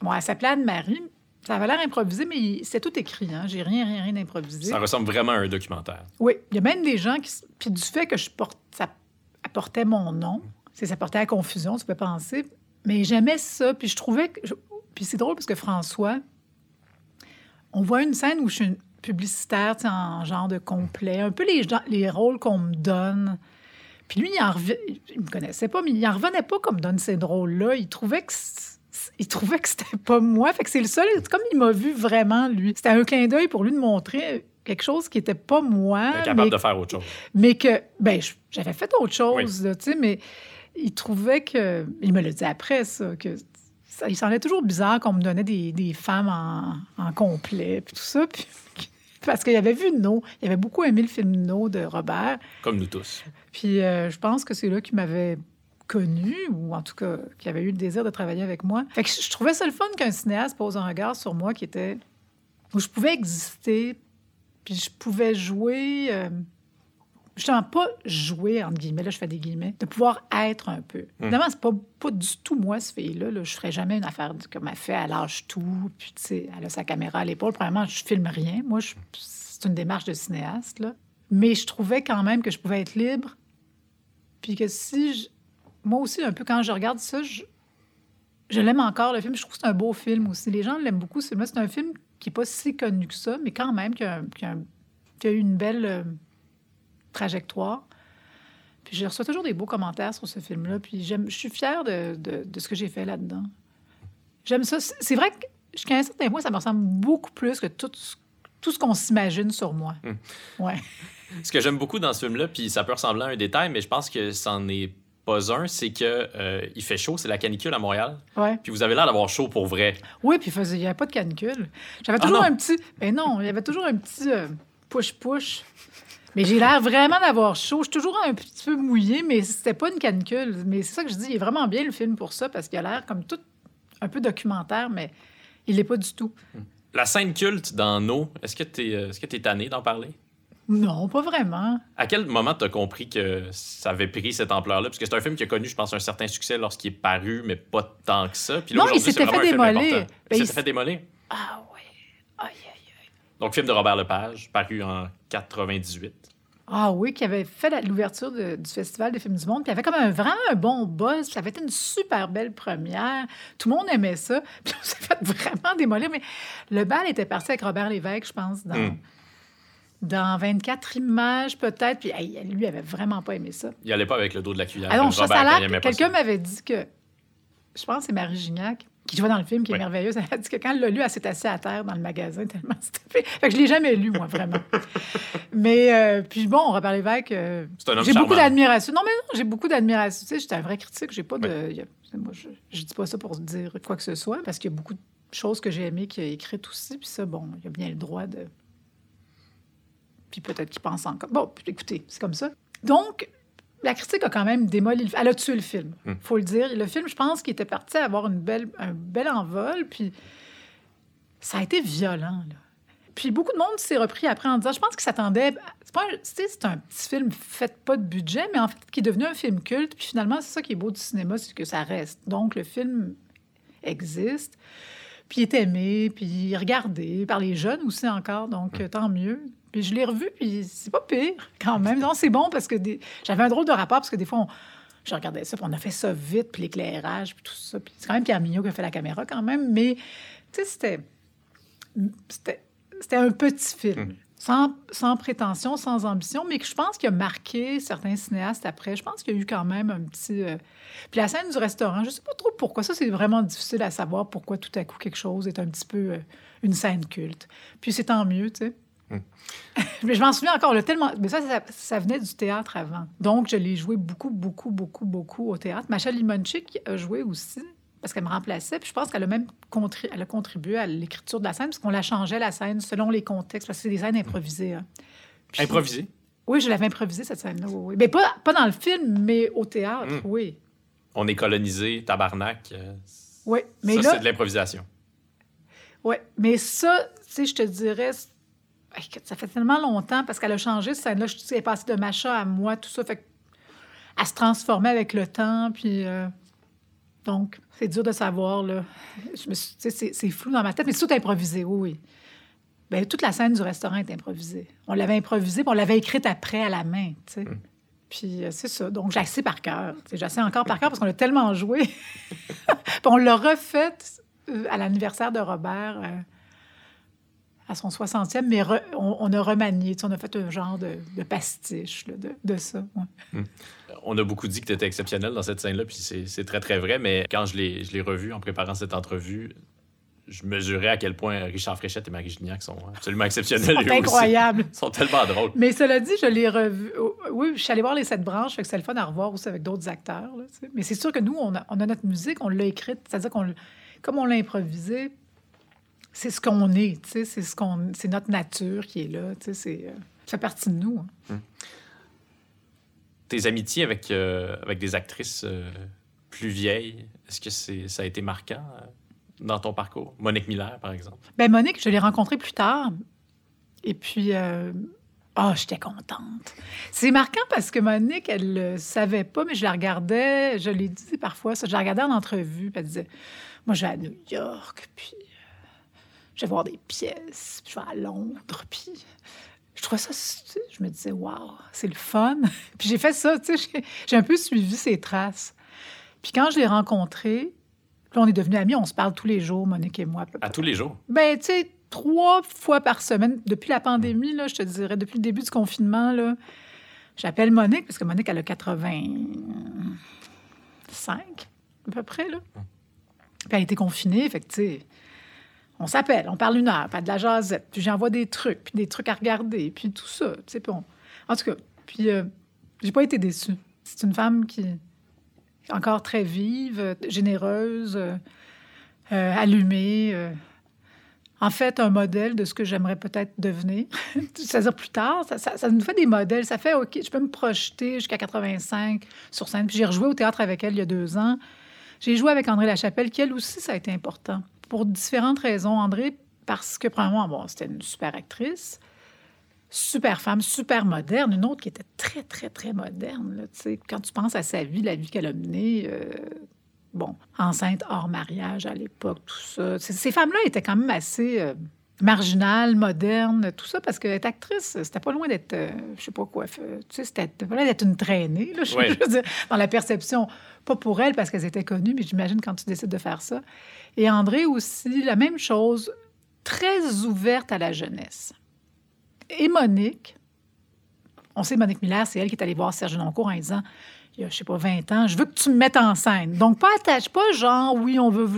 bon, elle s'appelait Anne-Marie. Ça avait l'air improvisé, mais c'était tout écrit. Hein? J'ai rien, rien, rien improvisé. Ça ressemble vraiment à un documentaire. Oui, il y a même des gens qui. Puis du fait que je porte, ça apportait mon nom, c'est ça portait à confusion, tu peux penser. Mais j'aimais ça, puis je trouvais que. je- Puis c'est drôle parce que François, on voit une scène où je suis une publicitaire, tu sais, en genre de complet, un peu les, les rôles qu'on me donne. Puis lui, il en il me connaissait pas, mais il en revenait pas comme donne ces rôles-là. Il trouvait que il trouvait que c'était pas moi. Fait que c'est le seul. Comme il m'a vu vraiment, lui. C'était un clin d'œil pour lui de montrer quelque chose qui était pas moi. T'es capable mais de faire autre chose. mais que, ben, j'avais fait autre chose, tu sais, mais il trouvait que. Il me l'a dit après, ça, que. Ça, il semblait toujours bizarre qu'on me donnait des, des femmes en, en complet, puis tout ça. Puis, *laughs* parce qu'il avait vu No. Il avait beaucoup aimé le film No de Robert. Comme nous tous. Puis euh, je pense que c'est là qu'il m'avait connu, ou en tout cas, qu'il avait eu le désir de travailler avec moi. Fait que je, je trouvais ça le fun qu'un cinéaste pose un regard sur moi qui était. où je pouvais exister, puis je pouvais jouer. euh, justement, pas jouer, entre guillemets, là, je fais des guillemets, de pouvoir être un peu. Évidemment, c'est pas, pas du tout moi, ce fille-là. là. Je ferais jamais une affaire comme elle fait, elle lâche tout, puis tu sais, elle a sa caméra à l'épaule. Premièrement, je filme rien. Moi, je- c'est une démarche de cinéaste, là. Mais je trouvais quand même que je pouvais être libre, puis que si... je- Moi aussi, un peu, quand je regarde ça, je, je l'aime encore, le film. Je trouve que c'est un beau film aussi. Les gens l'aiment beaucoup, ce. C'est un film qui n'est pas si connu que ça, mais quand même qui a, qui a- qui a eu une belle euh, trajectoire. Puis je reçois toujours des beaux commentaires sur ce film-là. Puis j'aime, je suis fière de, de- de ce que j'ai fait là-dedans. J'aime ça. C'est vrai que jusqu'à un certain point, ça me ressemble beaucoup plus que tout, ce- tout ce qu'on s'imagine sur moi. Ouais. Ce que j'aime beaucoup dans ce film-là, puis ça peut ressembler à un détail, mais je pense que c'en est pas un, c'est que euh, il fait chaud, c'est la canicule à Montréal, Ouais. puis vous avez l'air d'avoir chaud pour vrai. Oui, puis il n'y avait pas de canicule. J'avais Ah toujours un petit. Ben non, il y avait toujours un petit euh, push-push. Mais j'ai l'air vraiment d'avoir chaud. Je suis toujours un petit peu mouillée, mais c'était pas une canicule. Mais c'est ça que je dis, il est vraiment bien le film pour ça, parce qu'il a l'air comme tout un peu documentaire, mais il l'est pas du tout. La scène culte dans No, est-ce que tu es, est-ce que t'es tanné d'en parler? Non, pas vraiment. À quel moment tu as compris que ça avait pris cette ampleur-là? Parce que c'est un film qui a connu, je pense, un certain succès lorsqu'il est paru, mais pas tant que ça. Puis là, Non, il s'était fait démolir. Ben, il il s'était fait démolir. Ah Donc, film de Robert Lepage, paru en 98. Ah oui, qui avait fait l'ouverture du Festival des films du monde. Y avait comme un, vraiment un bon buzz. Ça avait été une super belle première. Tout le monde aimait ça. *laughs* Puis on s'est fait vraiment démolir. Mais le bal était parti avec Robert Lévesque, je pense, dans, Mm. dans 24 images peut-être. Puis hey, lui, il avait vraiment pas aimé ça. Il allait pas avec le dos de la cuillère. Ça, Robert, Quelqu'un m'avait dit que... Je pense que c'est Marie Gignac qui jouait dans le film, qui est merveilleuse. *laughs* Elle a dit que quand elle l'a lu, elle s'est assise à terre dans le magasin tellement c'était fait. Fait que je l'ai jamais lu, moi, vraiment. *laughs* mais, euh, puis bon, Robert Lévesque... euh, C'est un homme j'ai beaucoup d'admiration. Non, mais non, j'ai beaucoup d'admiration. Tu sais, j'étais un vrai critique. J'ai pas de. a- moi, je, je dis pas ça pour dire quoi que ce soit, parce qu'il y a beaucoup de choses que j'ai aimées qu'il a écrites aussi. Puis ça, bon, il a bien le droit de. Puis peut-être qu'il pense encore. Bon, écoutez, c'est comme ça. Donc, la critique a quand même démoli le Elle a tué le film, Hmm. faut le dire. Le film, je pense qu'il était parti avoir une belle, un bel envol, puis ça a été violent. là. Puis beaucoup de monde s'est repris après en disant, je pense qu'ils s'attendaient... C'est un- petit film fait pas de budget, mais en fait, qui est devenu un film culte. Puis finalement, c'est ça qui est beau du cinéma, c'est que ça reste. Donc, le film existe, puis il est aimé, puis regardé par les jeunes aussi encore, donc euh, tant mieux. Puis je l'ai revu, puis c'est pas pire quand même. Non, c'est bon parce que des- j'avais un drôle de rapport parce que des fois, on- je regardais ça, puis on a fait ça vite, puis l'éclairage, puis tout ça. Puis c'est quand même Pierre Mignot qui a fait la caméra quand même, mais tu sais, c'était, c'était, c'était un petit film. Sans, sans prétention, sans ambition, mais que je pense qu'il a marqué certains cinéastes après. Je pense qu'il y a eu quand même un petit... euh, Puis la scène du restaurant, je sais pas trop pourquoi. Ça, c'est vraiment difficile à savoir pourquoi tout à coup quelque chose est un petit peu euh, une scène culte. Puis c'est tant mieux, tu sais. *laughs* mais je m'en souviens encore, là, tellement... Mais ça, ça, ça venait du théâtre avant. Donc, je l'ai joué beaucoup, beaucoup, beaucoup, beaucoup au théâtre. Macha Limonchik a joué aussi parce qu'elle me remplaçait. Puis je pense qu'elle a même contri- elle a contribué à l'écriture de la scène parce qu'on la changeait, la scène, selon les contextes, parce que c'est des scènes improvisées. hein. Puis- Improvisé. Oui, je l'avais improvisée, cette scène-là. Oui. Mais pas, pas dans le film, mais au théâtre, Mm. oui. On est colonisé, tabarnak. euh, Oui, mais ça, là... c'est de l'improvisation. Oui, mais ça, tu sais, je te dirais, ça fait tellement longtemps parce qu'elle a changé cette scène-là. Je sais, Elle est passée de Macha à moi, tout ça. Fait elle se transformait avec le temps, puis... euh, Donc, c'est dur de savoir, là. Je me c'est, flou dans ma tête, mais c'est tout improvisé, oui. Bien, toute la scène du restaurant est improvisée. On l'avait improvisée, puis on l'avait écrite après à la main, tu sais. Puis euh, c'est ça. Donc, je la sais par cœur. Tu sais, Je la sais encore par cœur parce qu'on l'a tellement joué. *laughs* puis on l'a refaite euh, à l'anniversaire de Robert... euh, à son 60e, mais re- on, on a remanié, on a fait un genre de, de pastiche là, de, de ça. ouais. On a beaucoup dit que tu étais exceptionnel dans cette scène-là, puis c'est très, très vrai. Mais quand je l'ai revu en préparant cette entrevue, je mesurais à quel point Richard Fréchette et Marie Gignac sont absolument exceptionnels. aussi. incroyable. Ils *laughs* sont tellement drôles. Mais cela dit, je l'ai revu. oh, Oui, je suis allée voir les sept branches, fait que c'est le fun à revoir aussi avec d'autres acteurs. là. Mais c'est sûr que nous, on a, on a notre musique, on l'a écrite, c'est-à-dire qu'on, comme on l'a improvisé, c'est ce qu'on est, tu sais, c'est ce qu'on, c'est notre nature qui est là, tu sais, c'est, euh, ça fait partie de nous. hein. Tes amitiés avec, euh, avec des actrices euh, plus vieilles, est-ce que c'est ça a été marquant dans ton parcours? Monique Miller, par exemple. Ben Monique, je l'ai rencontrée plus tard. Et puis, euh, oh, j'étais contente. C'est marquant parce que Monique, elle le savait pas, mais je la regardais, je l'ai dit parfois, ça, je la regardais en entrevue, puis elle disait, moi, je vais à New York, puis je vais voir des pièces, puis je vais à Londres, puis je trouvais ça, je me disais, waouh, c'est le fun. *laughs* puis j'ai fait ça, tu sais, j'ai- un peu suivi ses traces. Puis quand je l'ai rencontrée, là, on est devenus amis, on se parle tous les jours, Monique et moi. à peu À tous les jours? ben, tu sais, trois fois par semaine, depuis la pandémie, là, je te dirais, depuis le début du confinement, là, j'appelle Monique, parce que Monique, elle a 85, à peu près, là. Puis elle a été confinée, fait que, tu sais, on s'appelle, on parle une heure, a de la jasette, puis j'envoie des trucs, puis des trucs à regarder, puis tout ça, tu sais, on- En tout cas, puis euh, j'ai pas été déçue. C'est une femme qui est encore très vive, généreuse, euh, euh, allumée, euh, en fait, un modèle de ce que j'aimerais peut-être devenir. *laughs* C'est-à-dire plus tard, ça, ça- ça nous fait des modèles. Ça fait, OK, je peux me projeter jusqu'à 85 sur scène. Puis j'ai rejoué au théâtre avec elle il y a deux ans. J'ai joué avec André Lachapelle, qui elle aussi, ça a été important. Pour différentes raisons. André, parce que, premièrement, bon, c'était une super actrice, super femme, super moderne. Une autre qui était très, très, très moderne. Quand tu penses à sa vie, la vie qu'elle a menée, euh, bon, enceinte hors mariage à l'époque, tout ça. Ces femmes-là étaient quand même assez euh, marginales, modernes, tout ça, parce qu'être actrice, c'était pas loin d'être, euh, je sais pas quoi, fait- tu sais, c'était pas loin d'être une traînée, là, je, je veux dire, dans la perception, pas pour elles, parce qu'elles étaient connues, mais j'imagine quand tu décides de faire ça. Et André aussi, la même chose, très ouverte à la jeunesse. Et Monique, on sait, Monique Miller, c'est elle qui est allée voir Serge Noncourt en disant il y a, je sais pas, 20 ans, je veux que tu me mettes en scène. Donc, pas attache, pas genre, oui, on veut.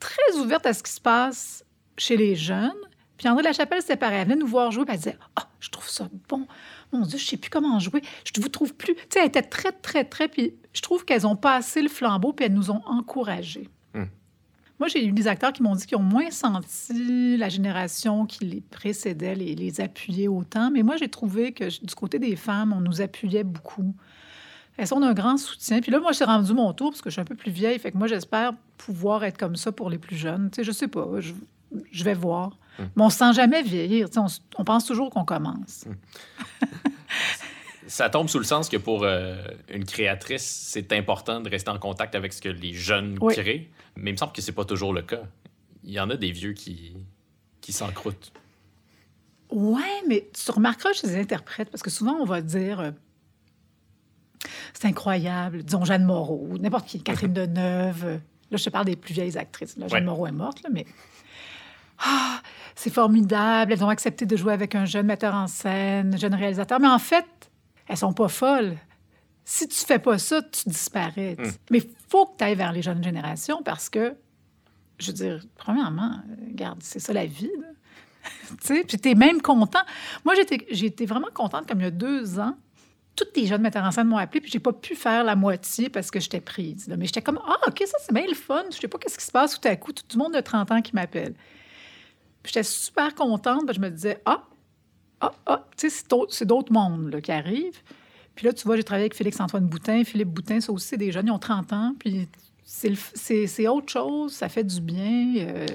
Très ouverte à ce qui se passe chez les jeunes. Puis André Lachapelle, c'était pareil. Elle venait nous voir jouer, puis elle disait Ah, je trouve ça bon. Mon Dieu, je sais plus comment jouer. Je vous trouve plus. Tu sais, elle était très, très, très. Puis je trouve qu'elles ont passé le flambeau, puis elles nous ont encouragés. Hmm. Moi, j'ai eu des acteurs qui m'ont dit qu'ils ont moins senti la génération qui les précédait, les, les appuyer autant. Mais moi, j'ai trouvé que du côté des femmes, on nous appuyait beaucoup. elles sont d'un grand soutien. Puis là, moi, j'ai rendu mon tour parce que je suis un peu plus vieille. Fait que moi, j'espère pouvoir être comme ça pour les plus jeunes. Tu sais, je sais pas. Je, je vais voir. Hum. Mais on se sent jamais vieillir. On, pense toujours qu'on commence. *laughs* Ça tombe sous le sens que pour euh, une créatrice, c'est important de rester en contact avec ce que les jeunes Oui. créent. Mais il me semble que c'est pas toujours le cas. Il y en a des vieux qui, qui s'encroutent. Ouais, mais tu remarqueras chez les interprètes, parce que souvent, on va dire euh, c'est incroyable, disons Jeanne Moreau, n'importe qui, Catherine *laughs* Deneuve. euh, Là, je te parle des plus vieilles actrices. Là, Jeanne Ouais. Moreau est morte, là, mais. Ah, c'est formidable, elles ont accepté de jouer avec un jeune metteur en scène, un jeune réalisateur. Mais en fait, elles sont pas folles. Si tu fais pas ça, tu disparais. tu sais. Mais il faut que tu ailles vers les jeunes générations parce que, je veux dire, premièrement, regarde, c'est ça la vie. *laughs* Tu sais, puis t'es même content. Moi, j'étais, vraiment contente, comme il y a deux ans. Toutes les jeunes metteurs en scène m'ont appelé, puis j'ai pas pu faire la moitié parce que j'étais prise. là. Mais j'étais comme, ah, OK, ça, c'est bien le fun. Je sais pas qu'est-ce qui se passe tout à coup. Tout le monde de 30 ans qui m'appelle. J'étais super contente, parce que je me disais, ah, ah, ah, tu sais, c'est d'autres- mondes là, qui arrivent. Puis là, tu vois, j'ai travaillé avec Félix-Antoine Boutin. Philippe Boutin, ça aussi, des jeunes, ils ont 30 ans. Puis c'est, autre chose, ça fait du bien. euh,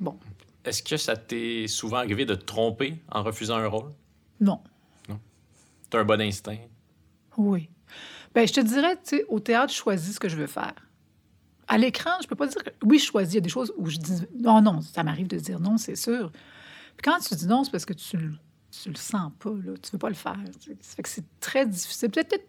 bon, Est-ce que ça t'est souvent arrivé de te tromper en refusant un rôle? non. T'as un bon instinct? Oui. Ben, je te dirais, tu sais, au théâtre, je choisis ce que je veux faire. À l'écran, je peux pas dire que oui, je choisis. Il y a des choses où je dis non, non, ça m'arrive de dire non, c'est sûr. Puis quand tu dis non, c'est parce que tu le, tu le sens pas, là. Tu veux pas le faire. Ça fait que c'est très difficile. Peut-être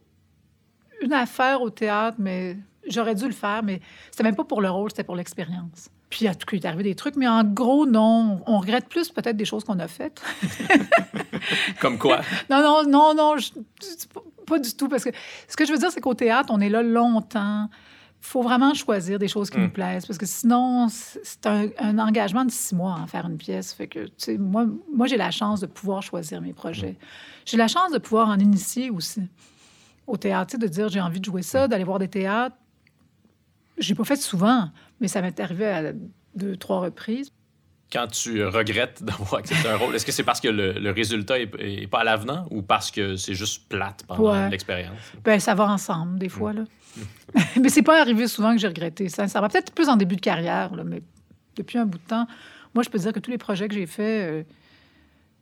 une affaire au théâtre, mais j'aurais dû le faire, mais c'était même pas pour le rôle, c'était pour l'expérience. Puis, en tout cas, il est arrivé des trucs, mais en gros, non. On regrette plus peut-être des choses qu'on a faites. *laughs* Comme quoi? Non, non, non, non, je- pas du tout. Parce que ce que je veux dire, c'est qu'au théâtre, on est là longtemps. Il faut vraiment choisir des choses qui nous plaisent. Parce que sinon, c'est un, un engagement de six mois à en faire une pièce. Fait que, tu sais, moi, moi j'ai la chance de pouvoir choisir mes projets. J'ai la chance de pouvoir en initier aussi au théâtre, de dire j'ai envie de jouer ça, d'aller voir des théâtres. J'ai pas fait souvent, mais ça m'est arrivé à deux, trois reprises. Quand tu regrettes d'avoir accepté un rôle, est-ce que c'est parce que le, le résultat est, est pas à l'avenant ou parce que c'est juste plate pendant Ouais. l'expérience? Ben, ça va ensemble, des fois, là. *laughs* mais c'est pas arrivé souvent que j'ai regretté. Ça, ça va peut-être plus en début de carrière, là, mais depuis un bout de temps, moi, je peux dire que tous les projets que j'ai faits, euh,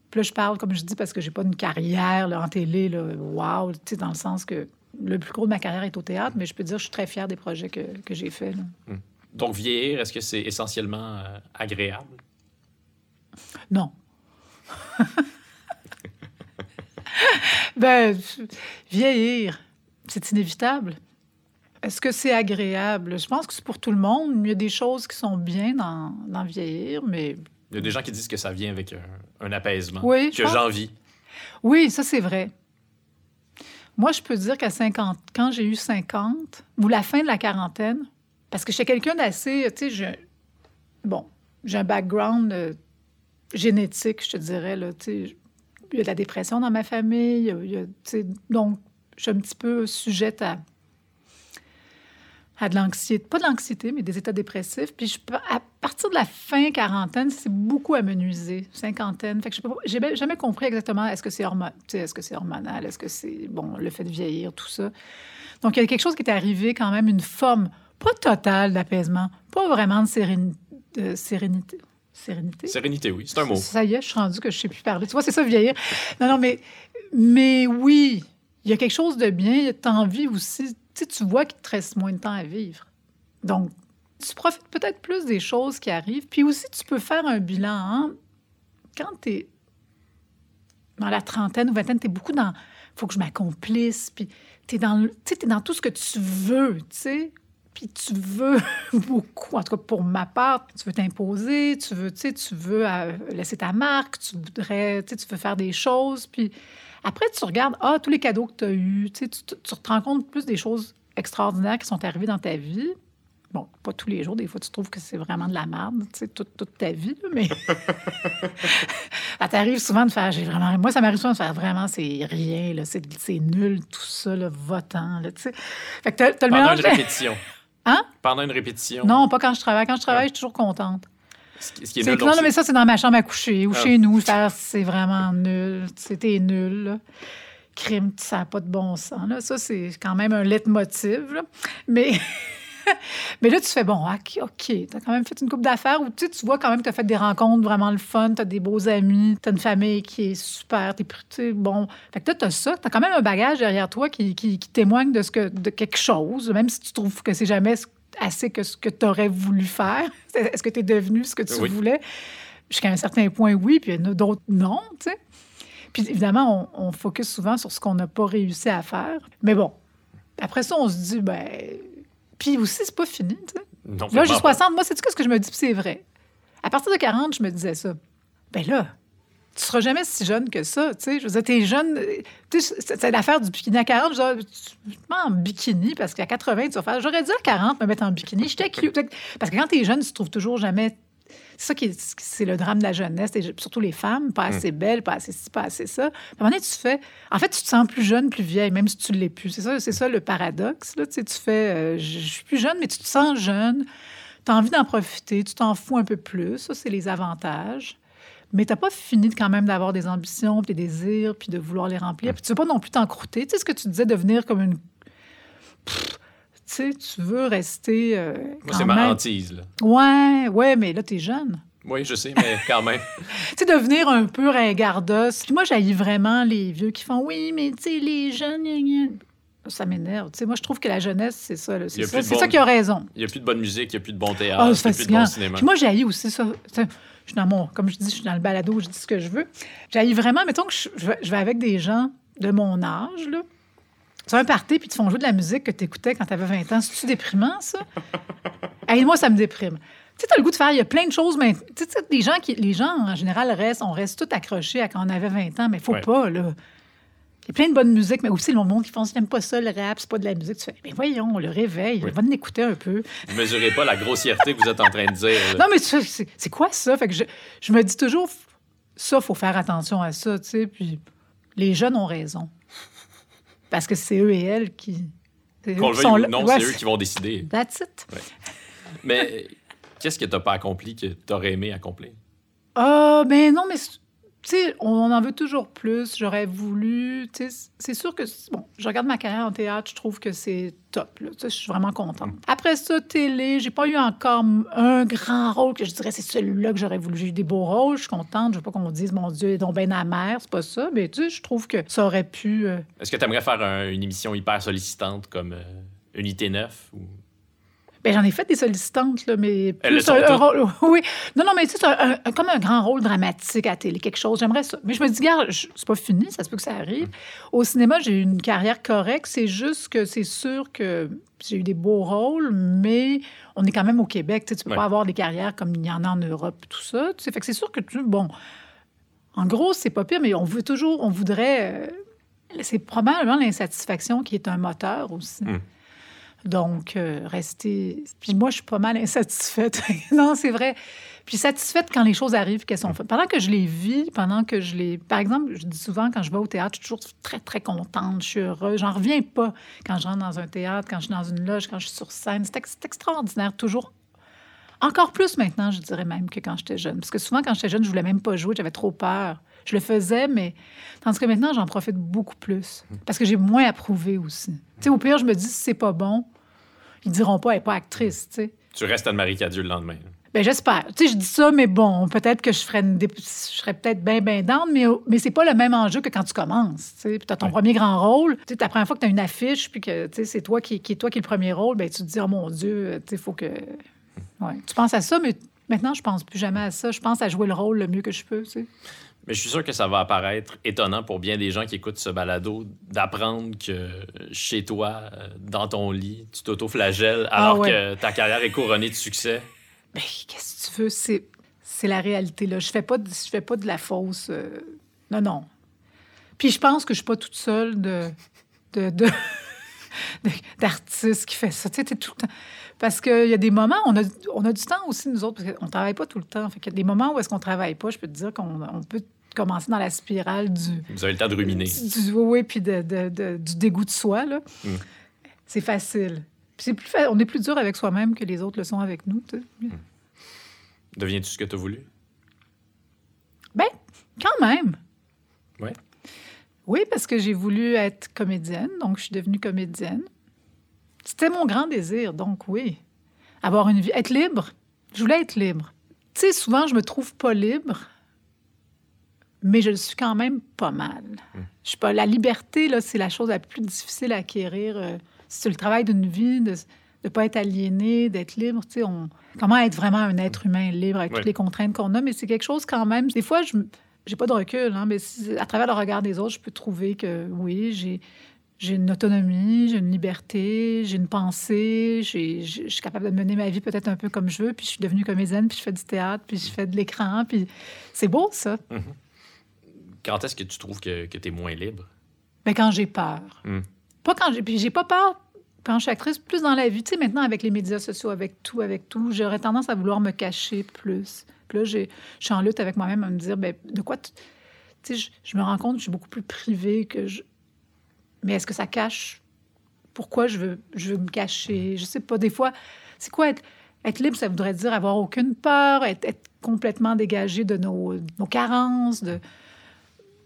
puis là, je parle, comme je dis, parce que j'ai pas une carrière là, en télé, là, wow, tu sais, dans le sens que le plus gros de ma carrière est au théâtre, mais je peux dire que je suis très fière des projets que, que j'ai faits. là. Donc, vieillir, est-ce que c'est essentiellement euh, agréable? Non. *laughs* ben, vieillir, c'est inévitable. Est-ce que c'est agréable? Je pense que c'est pour tout le monde. Il y a des choses qui sont bien dans, dans vieillir, mais Il y a des gens qui disent que ça vient avec un, un apaisement, Oui, que j'envie. oui, ça c'est vrai. Moi, je peux dire qu'à 50, quand j'ai eu 50, ou la fin de la quarantaine, parce que j'étais quelqu'un d'assez, tu sais, je- bon, j'ai un background euh, génétique, je te dirais, là, tu sais, il y a de la dépression dans ma famille, il y a- donc je suis un petit peu sujette à, à de l'anxiété, pas de l'anxiété, mais des états dépressifs. Puis je, à partir de la fin quarantaine, c'est beaucoup à me nuiser, cinquantaine. Fait que j'ai jamais- compris exactement est-ce que c'est hormo- tu sais, est-ce que c'est hormonal, est-ce que c'est bon le fait de vieillir, tout ça. Donc il y a quelque chose qui est arrivé quand même, une forme pas totale d'apaisement, pas vraiment de, séréni- de sérénité. Sérénité? Sérénité, oui, c'est un mot. Ça y est, je suis rendue que je sais plus parler. Tu vois, c'est ça, vieillir. Non, non, mais, mais oui, il y a quelque chose de bien. Tu as envie aussi. Tu tu vois qu'il te reste moins de temps à vivre. Donc, tu profites peut-être plus des choses qui arrivent. Puis aussi, tu peux faire un bilan. hein. Quand tu es dans la trentaine ou vingtaine, tu beaucoup dans. faut que je m'accomplisse. Puis tu dans tout ce que tu veux, tu sais. Puis tu veux *laughs* beaucoup, en tout cas pour ma part, tu veux t'imposer, tu veux, tu veux euh, laisser ta marque, tu voudrais, tu veux faire des choses. Puis après, tu regardes, ah, tous les cadeaux que tu as eus, tu, sais, tu, tu te rends compte plus des choses extraordinaires qui sont arrivées dans ta vie. Bon, pas tous les jours, des fois, tu trouves que c'est vraiment de la merde, tu sais, toute, toute ta vie, mais *laughs* ça t'arrive souvent de faire, j'ai vraiment, moi, ça m'arrive souvent de faire vraiment, c'est rien, là, c'est, nul, tout ça, là, votant, là, tu sais. Fait que t'as, t'as le Pendant mélange. une répétition. Hein? Pendant une répétition. Non, pas quand je travaille. Quand je travaille, je suis toujours contente. Ce qui, ce qui est C'est nul, que donc, non, non, mais ça, c'est dans ma chambre à coucher ou Ah. chez nous. C'est vraiment nul. C'était nul. là. crime, ça n'a pas de bon sens. Là. Ça, c'est quand même un leitmotiv. Là. Mais... *laughs* Mais là, tu fais, bon, OK, tu as quand même fait une coupe d'affaires où tu, sais, tu vois quand même que tu as fait des rencontres vraiment le fun, tu as des beaux amis, tu as une famille qui est super, tu es bon. Fait que tu as ça, tu as quand même un bagage derrière toi qui, qui, qui, témoigne de, ce que, de quelque chose, même si tu trouves que c'est jamais assez que ce que tu aurais voulu faire? *laughs* Est-ce que tu es devenu ce que tu Oui. voulais? Jusqu'à un certain point, oui, puis il y en a d'autres, non, tu sais. Puis évidemment, on, on focus souvent sur ce qu'on n'a pas réussi à faire. Mais bon, après ça, on se dit, ben. Puis aussi, c'est pas fini, tu sais. Non, Là, j'ai vraiment pas. 60. Moi, c'est ce que je me dis, puis c'est vrai? À partir de 40, je me disais ça. Ben là, tu seras jamais si jeune que ça, tu sais. Je veux dire, t'es jeune. euh, Tu sais, c'est l'affaire du bikini à 40. Je veux dire, tu te mets en bikini parce qu'à 80, tu vas faire. J'aurais dû à 40 me mettre en bikini. J'étais cute. Parce que quand t'es jeune, tu te trouves toujours jamais. C'est ça qui est, c'est le drame de la jeunesse, et surtout les femmes, pas assez belles, pas assez ci, pas assez ça. À un moment donné, tu fais. En fait, tu te sens plus jeune, plus vieille, même si tu l'es plus. C'est ça, c'est ça le paradoxe. Là. Tu, sais, tu fais. euh, je je suis plus jeune, mais tu te sens jeune. Tu as envie d'en profiter, tu t'en fous un peu plus. Ça, c'est les avantages. Mais tu n'as pas fini de, quand même d'avoir des ambitions, puis des désirs, puis de vouloir les remplir. Puis tu veux pas non plus t'encrouter. Tu sais ce que tu disais, devenir comme une. Pff, Tu sais, tu veux rester. euh, Moi, c'est ma hantise, là. Ouais, ouais, mais là, tu es jeune. Oui, je sais, mais quand même. *laughs* Tu sais, devenir un peu ringardos. Puis moi, j'haïs vraiment les vieux qui font oui, mais tu sais, les jeunes, gna, gna. Ça m'énerve. Tu sais, moi, je trouve que la jeunesse, c'est ça. C'est ça, c'est ça bon- qui a raison. Il n'y a plus de bonne musique, il n'y a plus de bon théâtre, Ah, il n'y a plus de bon cinéma. Puis moi, j'haïs aussi ça. Je suis dans mon, comme je dis, je suis dans le balado, je dis ce que je veux. J'haïs vraiment, mettons que je, je vais, avec des gens de mon âge, là. Tu un party, puis ils te font jouer de la musique que tu écoutais quand tu avais 20 ans. C'est-tu déprimant, ça? *laughs* Hey, moi, ça me déprime. Tu sais, t'as le goût de faire, il y a plein de choses, mais tu sais, tu sais, les gens, qui, les gens, en général, restent, on reste tout accrochés à quand on avait 20 ans, mais faut Ouais. pas, là. Il y a plein de bonnes musiques, mais aussi le monde qui font, j'aime pas ça, le rap, c'est pas de la musique. Tu fais, mais voyons, on le réveille, Oui. va en écouter un peu. Vous ne mesurez pas la grossièreté que vous êtes en train de dire. là. Non, mais c'est quoi ça? Fait que je, je me dis toujours, ça, faut faire attention à ça, tu sais. Puis les jeunes ont raison. Parce que c'est eux et elles qui. Qu'on le veuille ou non, Ouais, c'est eux qui vont décider. That's it. Mais qu'est-ce que tu n'as pas accompli que tu aurais aimé accomplir? Ah, ben non, mais tu sais, on en veut toujours plus. J'aurais voulu. Tu sais, c'est sûr que. Bon, je regarde ma carrière en théâtre, je trouve que c'est top. Là. Tu sais, je suis vraiment contente. Après ça, télé, j'ai pas eu encore un grand rôle que je dirais c'est celui-là que j'aurais voulu. J'ai eu des beaux rôles, je suis contente. Je veux pas qu'on dise, mon Dieu, donc ben amer, c'est pas ça. Mais tu sais, je trouve que ça aurait pu. euh, Est-ce que tu aimerais faire un- une émission hyper sollicitante comme euh, Unité 9? Ou... Ben, j'en ai fait des sollicitantes, là, mais plus un, rôle. *laughs* Oui. Non, non, mais tu sais, c'est un- un- comme un grand rôle dramatique à télé, quelque chose. J'aimerais ça. Mais je me dis, regarde, c'est pas fini, ça se peut que ça arrive. Mm. Au cinéma, j'ai eu une carrière correcte. C'est juste que c'est sûr que j'ai eu des beaux rôles, mais on est quand même au Québec. Tu sais, tu peux Ouais. pas avoir des carrières comme il y en a en Europe, tout ça. Tu sais, fait que c'est sûr que tu. Bon. En gros, c'est pas pire, mais on veut toujours. On voudrait. euh, c'est probablement l'insatisfaction qui est un moteur aussi. Mm. Donc, euh, rester. Puis moi, je suis pas mal insatisfaite. *laughs* non, c'est vrai. Puis satisfaite quand les choses arrivent, qu'elles sont faites. Pendant que je les vis, pendant que je les. Par exemple, je dis souvent, quand je vais au théâtre, je suis toujours très, très contente, je suis heureuse. J'en reviens pas quand je rentre dans un théâtre, quand je suis dans une loge, quand je suis sur scène. C'est ex- c'est extraordinaire, toujours. Encore plus maintenant, je dirais même, que quand j'étais jeune. Parce que souvent, quand j'étais jeune, je voulais même pas jouer, j'avais trop peur. Je le faisais, mais. Tandis que maintenant, j'en profite beaucoup plus. Parce que j'ai moins à prouver aussi. Tu sais, au pire, je me dis, si c'est pas bon, ils diront pas, elle n'est pas actrice, tu sais. Tu restes Anne-Marie Cadieux le lendemain. Ben j'espère. Tu sais, je dis ça, mais bon, peut-être que je ferais une je serais peut-être bien, bien down, mais, mais c'est pas le même enjeu que quand tu commences. Tu sais, puis t'as ton Ouais. premier grand rôle. Tu sais, la première fois que tu as une affiche, puis que tu sais, c'est toi qui, qui, toi qui est le premier rôle, ben tu te dis, oh mon Dieu, tu sais, faut que. Ouais. Tu penses à ça, mais maintenant, je pense plus jamais à ça. Je pense à jouer le rôle le mieux que je peux, tu sais. Mais je suis sûr que ça va apparaître étonnant pour bien des gens qui écoutent ce balado d'apprendre que chez toi, euh, dans ton lit, tu t'auto-flagelles alors Ah ouais. que ta carrière est couronnée de succès. Ben, qu'est-ce que tu veux? C'est, c'est la réalité, là. Je fais pas de, je fais pas de la fausse... euh, Non, non. Puis je pense que je suis pas toute seule de... de, de- *laughs* de- d'artiste qui fait ça. Tu sais, t'es tout le temps... Parce qu'il y a des moments, on a, on a du temps aussi, nous autres, parce qu'on travaille pas tout le temps. Fait qu'il y a des moments où est-ce qu'on travaille pas, je peux te dire qu'on on peut commencer dans la spirale du... Vous avez le temps de ruminer. Du, oui, puis de, de- de- du dégoût de soi, là. Mm. C'est facile. C'est plus fa- On est plus dur avec soi-même que les autres le sont avec nous, tu sais. Deviens-tu ce que tu as voulu? Ben, quand même. Ouais. Oui, parce que j'ai voulu être comédienne, donc je suis devenue comédienne. C'était mon grand désir, donc oui. Avoir une vie, être libre. Je voulais être libre. Tu sais, souvent, je me trouve pas libre, mais je le suis quand même pas mal. Je suis pas... La liberté, là, c'est la chose la plus difficile à acquérir. euh, C'est le travail d'une vie, de ne pas être aliéné, d'être libre. Tu sais, on... Comment être vraiment un être humain libre avec Ouais. toutes les contraintes qu'on a, mais c'est quelque chose quand même. Des fois, je j'ai pas de recul, hein, mais à travers le regard des autres, je peux trouver que oui, j'ai j'ai une autonomie, j'ai une liberté, j'ai une pensée, je suis capable de mener ma vie peut-être un peu comme je veux, puis je suis devenue comédienne, puis je fais du théâtre, puis je fais de l'écran, puis c'est beau ça. Quand est-ce que tu trouves que, que tu es moins libre? Mais quand j'ai peur. Hmm. Pas quand j'ai. Puis j'ai pas peur quand je suis actrice, plus dans la vie. Tu sais, maintenant, avec les médias sociaux, avec tout, avec tout, j'aurais tendance à vouloir me cacher plus. Puis là, je suis en lutte avec moi-même à me dire, ben, de quoi. tu sais, je, je me rends compte que je suis beaucoup plus privée que je. Mais est-ce que ça cache. Pourquoi je veux, je veux me cacher? Je sais pas. Des fois, c'est quoi être. Être libre, ça voudrait dire avoir aucune peur, être, être complètement dégagé de nos, nos carences, de,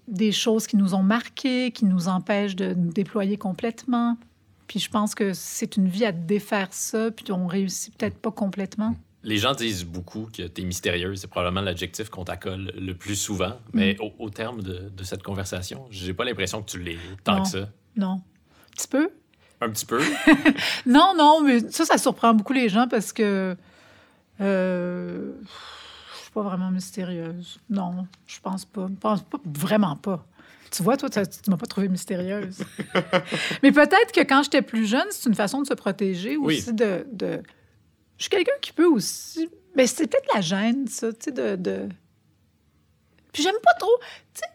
des choses qui nous ont marqués, qui nous empêchent de nous déployer complètement. Puis je pense que c'est une vie à défaire ça, puis on réussit peut-être pas complètement. Les gens disent beaucoup que tu es mystérieuse. C'est probablement l'adjectif qu'on t'accole le plus souvent. Mais au, au terme de, de cette conversation, j'ai pas l'impression que tu l'es tant Non. que ça. Non. Un petit peu? Un petit peu. *laughs* Non, non, mais ça, ça surprend beaucoup les gens parce que euh, suis pas vraiment mystérieuse. Non, je pense pas. Je pense pas, vraiment pas. Tu vois, toi, tu tu m'as pas trouvée mystérieuse. *laughs* mais peut-être que quand j'étais plus jeune, c'est une façon de se protéger Oui. aussi de, de... Je suis quelqu'un qui peut aussi... Mais c'est peut-être la gêne, ça, tu sais, de... de... Puis j'aime pas trop... Tu sais,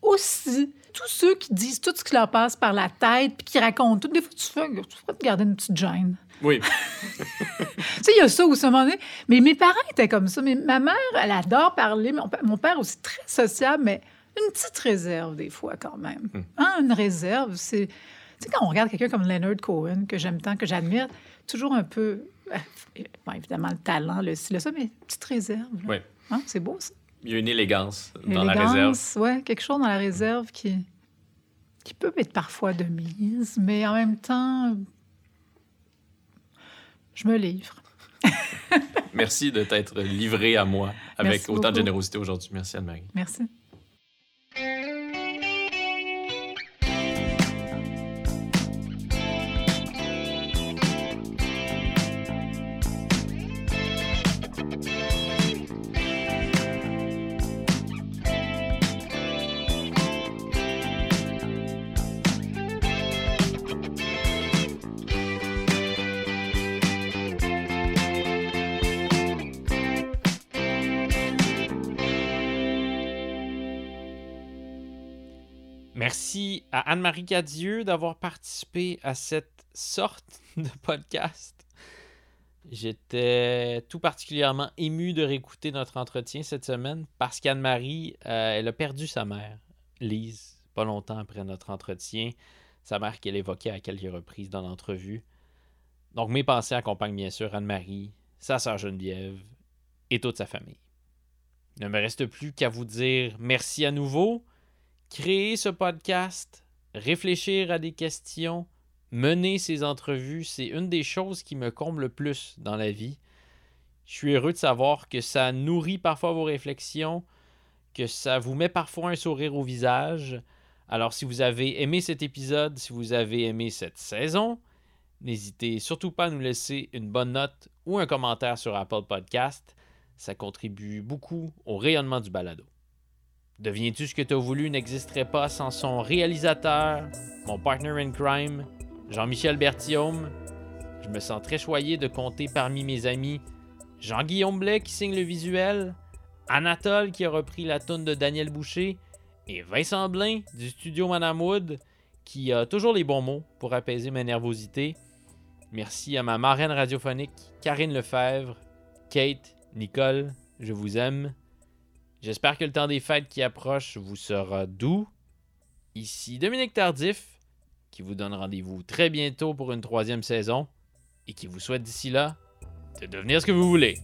aussi, tous ceux qui disent tout ce qui leur passe par la tête puis qui racontent tout, des fois, tu fais, tu ferais te garder une petite gêne. Oui. *laughs* Tu sais, il y a ça aussi, à un moment donné. Mais mes parents étaient comme ça. Mais ma mère, elle adore parler. Mon, mon père aussi, très sociable, mais une petite réserve, des fois, quand même. Hein, une réserve, c'est... Tu sais, quand on regarde quelqu'un comme Leonard Cohen, que j'aime tant, que j'admire, toujours un peu... euh, bon, évidemment, le talent, le ci, le ça, mais une petite réserve. là. Oui. Hein, c'est beau, ça. Il y a une élégance dans la réserve. Ouais, quelque chose dans la réserve qui, qui peut être parfois de mise, mais en même temps, je me livre. *laughs* Merci de t'être livré à moi avec Merci autant de générosité aujourd'hui. Merci Anne-Marie. Merci à Anne-Marie Cadieux d'avoir participé à cette sorte *laughs* de podcast. J'étais tout particulièrement ému de réécouter notre entretien cette semaine parce qu'Anne-Marie, euh, elle a perdu sa mère, Lise, pas longtemps après notre entretien. Sa mère qu'elle évoquait à quelques reprises dans l'entrevue. Donc mes pensées accompagnent bien sûr Anne-Marie, sa sœur Geneviève et toute sa famille. Il ne me reste plus qu'à vous dire merci à nouveau créer ce podcast, réfléchir à des questions, mener ces entrevues, c'est une des choses qui me comble le plus dans la vie. Je suis heureux de savoir que ça nourrit parfois vos réflexions, que ça vous met parfois un sourire au visage. Alors si vous avez aimé cet épisode, si vous avez aimé cette saison, n'hésitez surtout pas à nous laisser une bonne note ou un commentaire sur Apple Podcast. Ça contribue beaucoup au rayonnement du balado. Deviens-tu ce que tu voulu n'existerait pas sans son réalisateur, mon partner in crime, Jean-Michel Berthiaume. Je me sens très choyé de compter parmi mes amis Jean-Guillaume Blais qui signe le visuel, Anatole qui a repris la toune de Daniel Boucher et Vincent Blain du studio Madame Wood qui a toujours les bons mots pour apaiser ma nervosité. Merci à ma marraine radiophonique Karine Lefebvre, Kate, Nicole, je vous aime. J'espère que le temps des fêtes qui approche vous sera doux. Ici Dominique Tardif, qui vous donne rendez-vous très bientôt pour une troisième saison et qui vous souhaite d'ici là de devenir ce que vous voulez.